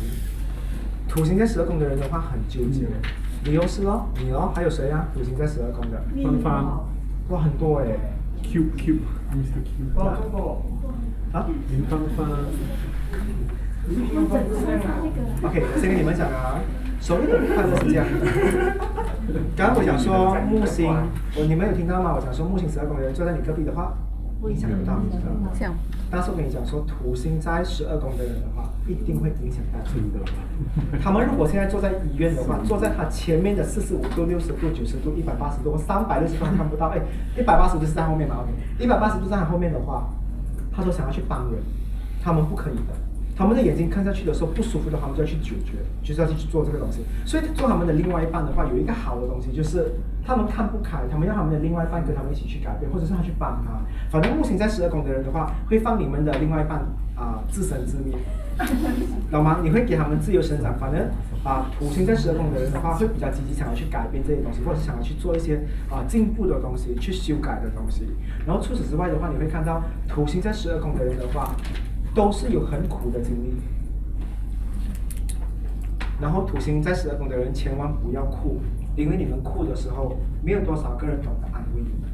土星在十二宫的人的话很纠结，你又是咯，你咯，还有谁啊？土星在十二宫的，芳芳，哇，很多哎。Q Q，Mr Q。哇，这么啊？林芳芳。OK，先跟你们讲啊，所谓的快乐是这样的。刚刚我讲说木星，我你们有听到吗？我讲说木星十二宫的人坐在你隔壁的话，影响不到你，知道吗？像但是我跟你讲说，土星在十二宫的人的话，一定会影响到你的。他们如果现在坐在医院的话，坐在他前面的四十五度、六十度、九十度、一百八十度、三百六十度他看不到，哎，一百八十度是在后面嘛？OK，一百八十度在他后面的话，他说想要去帮人，他们不可以的。他们的眼睛看下去的时候不舒服的话，他们就要去解决，就是要去做这个东西。所以做他们的另外一半的话，有一个好的东西就是他们看不开，他们要他们的另外一半跟他们一起去改变，或者是他去帮他。反正木星在十二宫的人的话，会放你们的另外一半啊、自生自灭，懂吗？你会给他们自由生长。反正啊、土星在十二宫的人的话，会比较积极，想要去改变这些东西，或者想要去做一些啊、进步的东西，去修改的东西。然后除此之外的话，你会看到土星在十二宫的人的话。都是有很苦的经历。然后土星在十二宫的人千万不要哭，因为你们哭的时候，没有多少个人懂得安慰你们，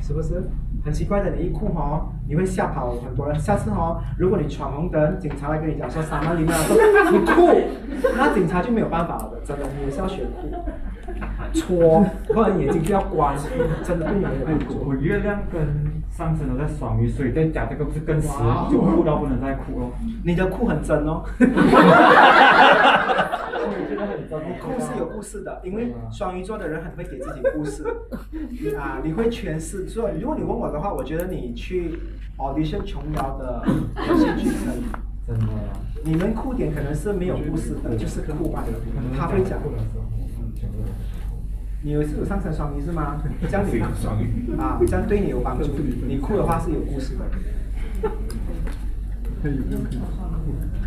是不是？很奇怪的，你一哭哦，你会吓跑很多人。下次哦，如果你闯红灯，警察来跟你讲说三万零秒，你哭，那警察就没有办法了的，真的，你也是要学哭。戳，不然眼睛就要关，真的对你们有帮助。我月亮跟上升都在双鱼，所以再加这个不是更死哇，就哭到不能再哭哦。你的哭很真哦。我觉得很真故事有故事的，因为双鱼座的人很会给自己故事 啊，你会诠释。所以如果你问我的话，我觉得你去 audition 琼瑶的连续剧可以。真的。你们哭点可能是没有故事的，就是哭吧，他会讲。你有是有上升双鱼是吗？这样你啊，这样对你有帮助。你哭的话是有故事的。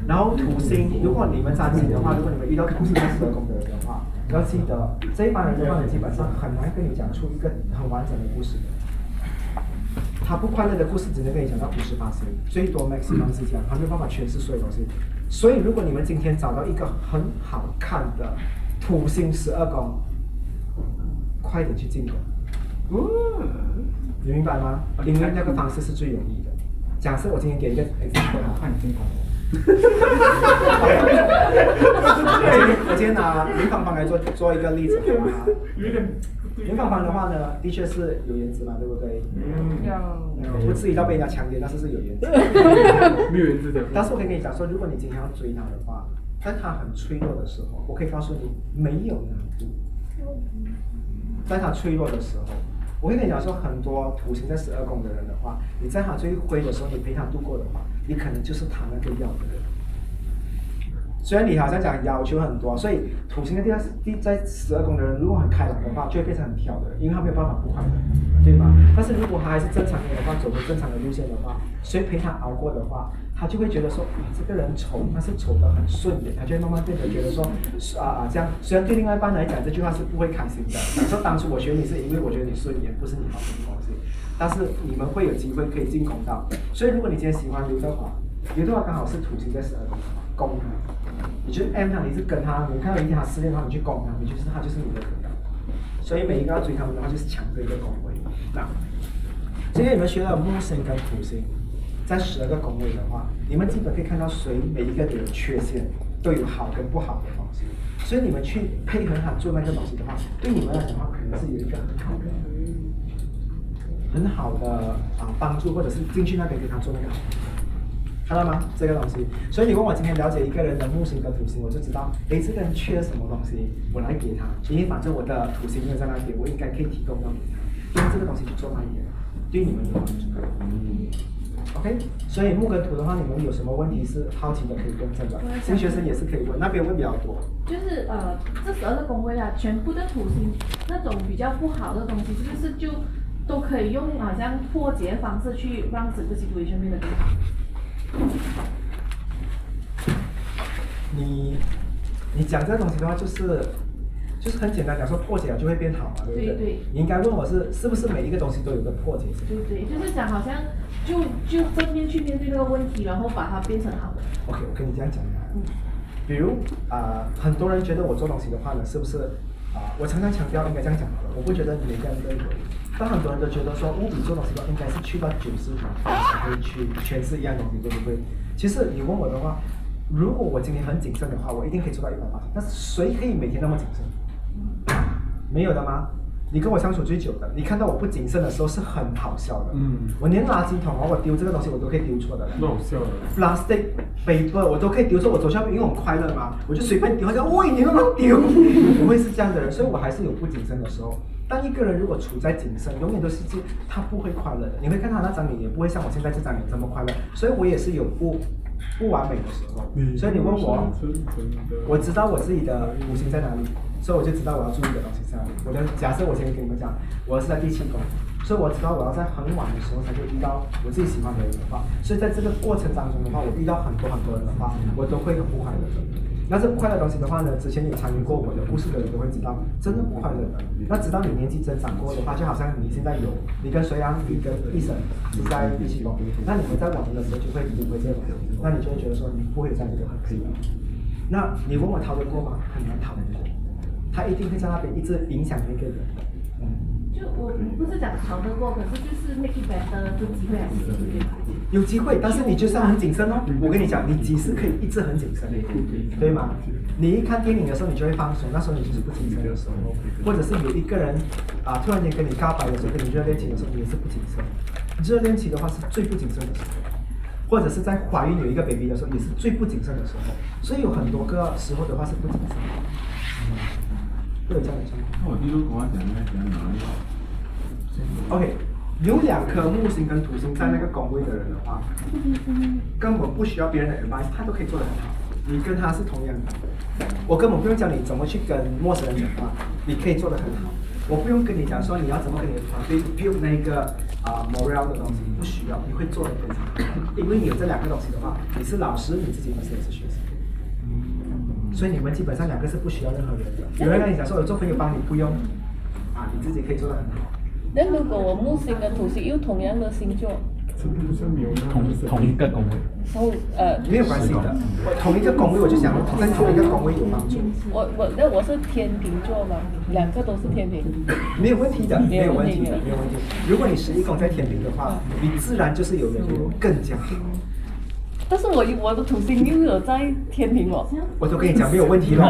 然后土星，如果你们在一起的话，如果你们遇到土星在十二宫的人的话，要记得这一帮人的话呢，基本上很难跟你讲出一个很完整的故事的。他不快乐的故事只能跟你讲到五十八岁，最多 maximum 是这样，他没有办法诠释所有东西。所以，如果你们今天找到一个很好看的土星十二宫，快点去进攻。嗯你明白吗？因为那个方式是最容易的。假设我今天给一个 example，看你进攻。我今天拿林芳芳来做做一个例子，好吗？林芳芳的话呢，的确是有颜值嘛，对不对？嗯，不至于到被人家强奸，但是是有颜值。没有颜值的。但是我可以跟你讲说，如果你今天要追她的话，在她很脆弱的时候，我可以告诉你，没有难度。在她脆弱的时候，我跟你讲说，很多土星在十二宫的人的话，你在他最灰的时候，你陪他度过的话，你可能就是他那个要的人。虽然你好像讲要求很多，所以土星的第二第在十二宫的人，如果很开朗的话，就会变成很挑的人，因为他没有办法不快乐，对吗？但是如果他还是正常人的话，走着正常的路线的话，谁陪他熬过的话，他就会觉得说，哇，这个人丑，但是丑得很顺眼，他就会慢慢变得觉得说，啊啊这样。虽然对另外一半来讲，这句话是不会开心的，说当初我选你是因为我觉得你顺眼，不是你好什么东西。但是你们会有机会可以进攻到，所以如果你今天喜欢刘德华，刘德华刚好是土星在十二宫，攻他。你就是 M 他，你是跟他，你看到一天他失恋的话，你去攻他，你就是他就是你的朋友。所以每一个要追他们的话，就是抢这一个宫位。那今天你们学到木星跟土星在十二个宫位的话，你们基本可以看到谁每一个都有缺陷，都有好跟不好的东西。所以你们去配合他做那个东西的话，对你们来讲的话，可能是有一个很好的、很好的啊帮助，或者是进去那边给他做那个好。看到吗？这个东西，所以你问我今天了解一个人的木星跟土星，我就知道，诶，这个人缺什么东西，我来给他。因为反正我的土星没有在那边，我应该可以提供到给他，用这个东西去做那一点，对你们有帮助。嗯 OK，所以木跟土的话，你们有什么问题是好奇的可以问这个，新学生也是可以问，那边问比较多。就是呃，这十二个宫位啊，全部的土星那种比较不好的东西，是不是就都可以用好像破解方式去让整个 situation 变得更好？你你讲这个东西的话，就是就是很简单讲说破解了就会变好嘛，对不对？对对你应该问我是是不是每一个东西都有个破解性？对对，就是讲好像就就正面去面对这个问题，然后把它变成好的。OK，我跟你这样讲啊，嗯比如啊、很多人觉得我做东西的话呢，是不是啊、我常常强调应该这样讲好了，我不觉得每个人都有。但很多人都觉得说，物理做的时候，应该是去到九十五分才会去诠释一样东西，对不对？其实你问我的话，如果我今天很谨慎的话，我一定可以做到一百八十。但是谁可以每天那么谨慎？没有的吗？你跟我相处最久的，你看到我不谨慎的时候是很好笑的。嗯我连垃圾桶啊，我丢这个东西我都可以丢错的。那好笑的。plastic paper 我都可以丢错，我走下面因为我快乐嘛，我就随便丢，他讲喂你那么丢，我会是这样的人，所以我还是有不谨慎的时候。当一个人如果处在谨慎，永远都是这他不会快乐的。你会看他那张脸，也不会像我现在这张脸这么快乐。所以我也是有不不完美的时候。所以你问我，我知道我自己的五行在哪里，所以我就知道我要注意的东西在哪里。我的假设我先跟你们讲，我是在第七宫，所以我知道我要在很晚的时候才会遇到我自己喜欢的人的话，所以在这个过程当中的话，我遇到很多很多人的话，我都会很不快乐的。那这不快乐的东西的话呢，之前有参与过我的故事的人都会知道，真的不快乐的。那直到你年纪增长过的话，就好像你现在有你跟隋阳、你跟医生是在第七宫，那你们在晚年的时候就会不会这样，那你就会觉得说你不会有这样一个很可以。那你问我逃得过吗？很难逃得过，他一定会在那边一直影响那个人。嗯。就我我不是讲逃得过，可是就是 make it better 的机会还是有机会，但是你就是要很谨慎哦。我跟你讲，你几时可以一直很谨慎，对吗？你一看电影的时候，你就会放松，那时候你就是不谨慎的时候，或者是有一个人啊突然间跟你告白的时候，跟你热恋期的时候，你也是不谨慎。热恋期的话是最不谨慎的时候，或者是在怀孕有一个 baby 的时候，也是最不谨慎的时候。所以有很多个时候的话是不谨慎的，会有这样的情况。那我弟都跟我讲，应该讲哪里？OK，有两颗木星跟土星在那个宫位的人的话，根本不需要别人的 advice，他都可以做得很好。你跟他是同样的，我根本不用教你怎么去跟陌生人讲话，你可以做得很好。我不用跟你讲说你要怎么跟你的团队 build 那个啊、morale 的东西，不需要，你会做得非常好，因为你有这两个东西的话，你是老师，你自己本身也是学生。所以你们基本上两个是不需要任何人的。有人跟你讲说，我做朋友帮你不用，啊，你自己可以做得很好。那如果我木星跟土星又同样的星座，同同一个宫位，然后呃，没有关系的，我同一个宫位我就想跟同一个宫位有帮助，我我那我是天秤座嘛，两个都是天平，没有问题的，没没有问题的，没有问题。如果你十一宫在天平的话，你自然就是有人缘更加好。但是我我的土星又有在天平哦。我就跟你讲没有问题了。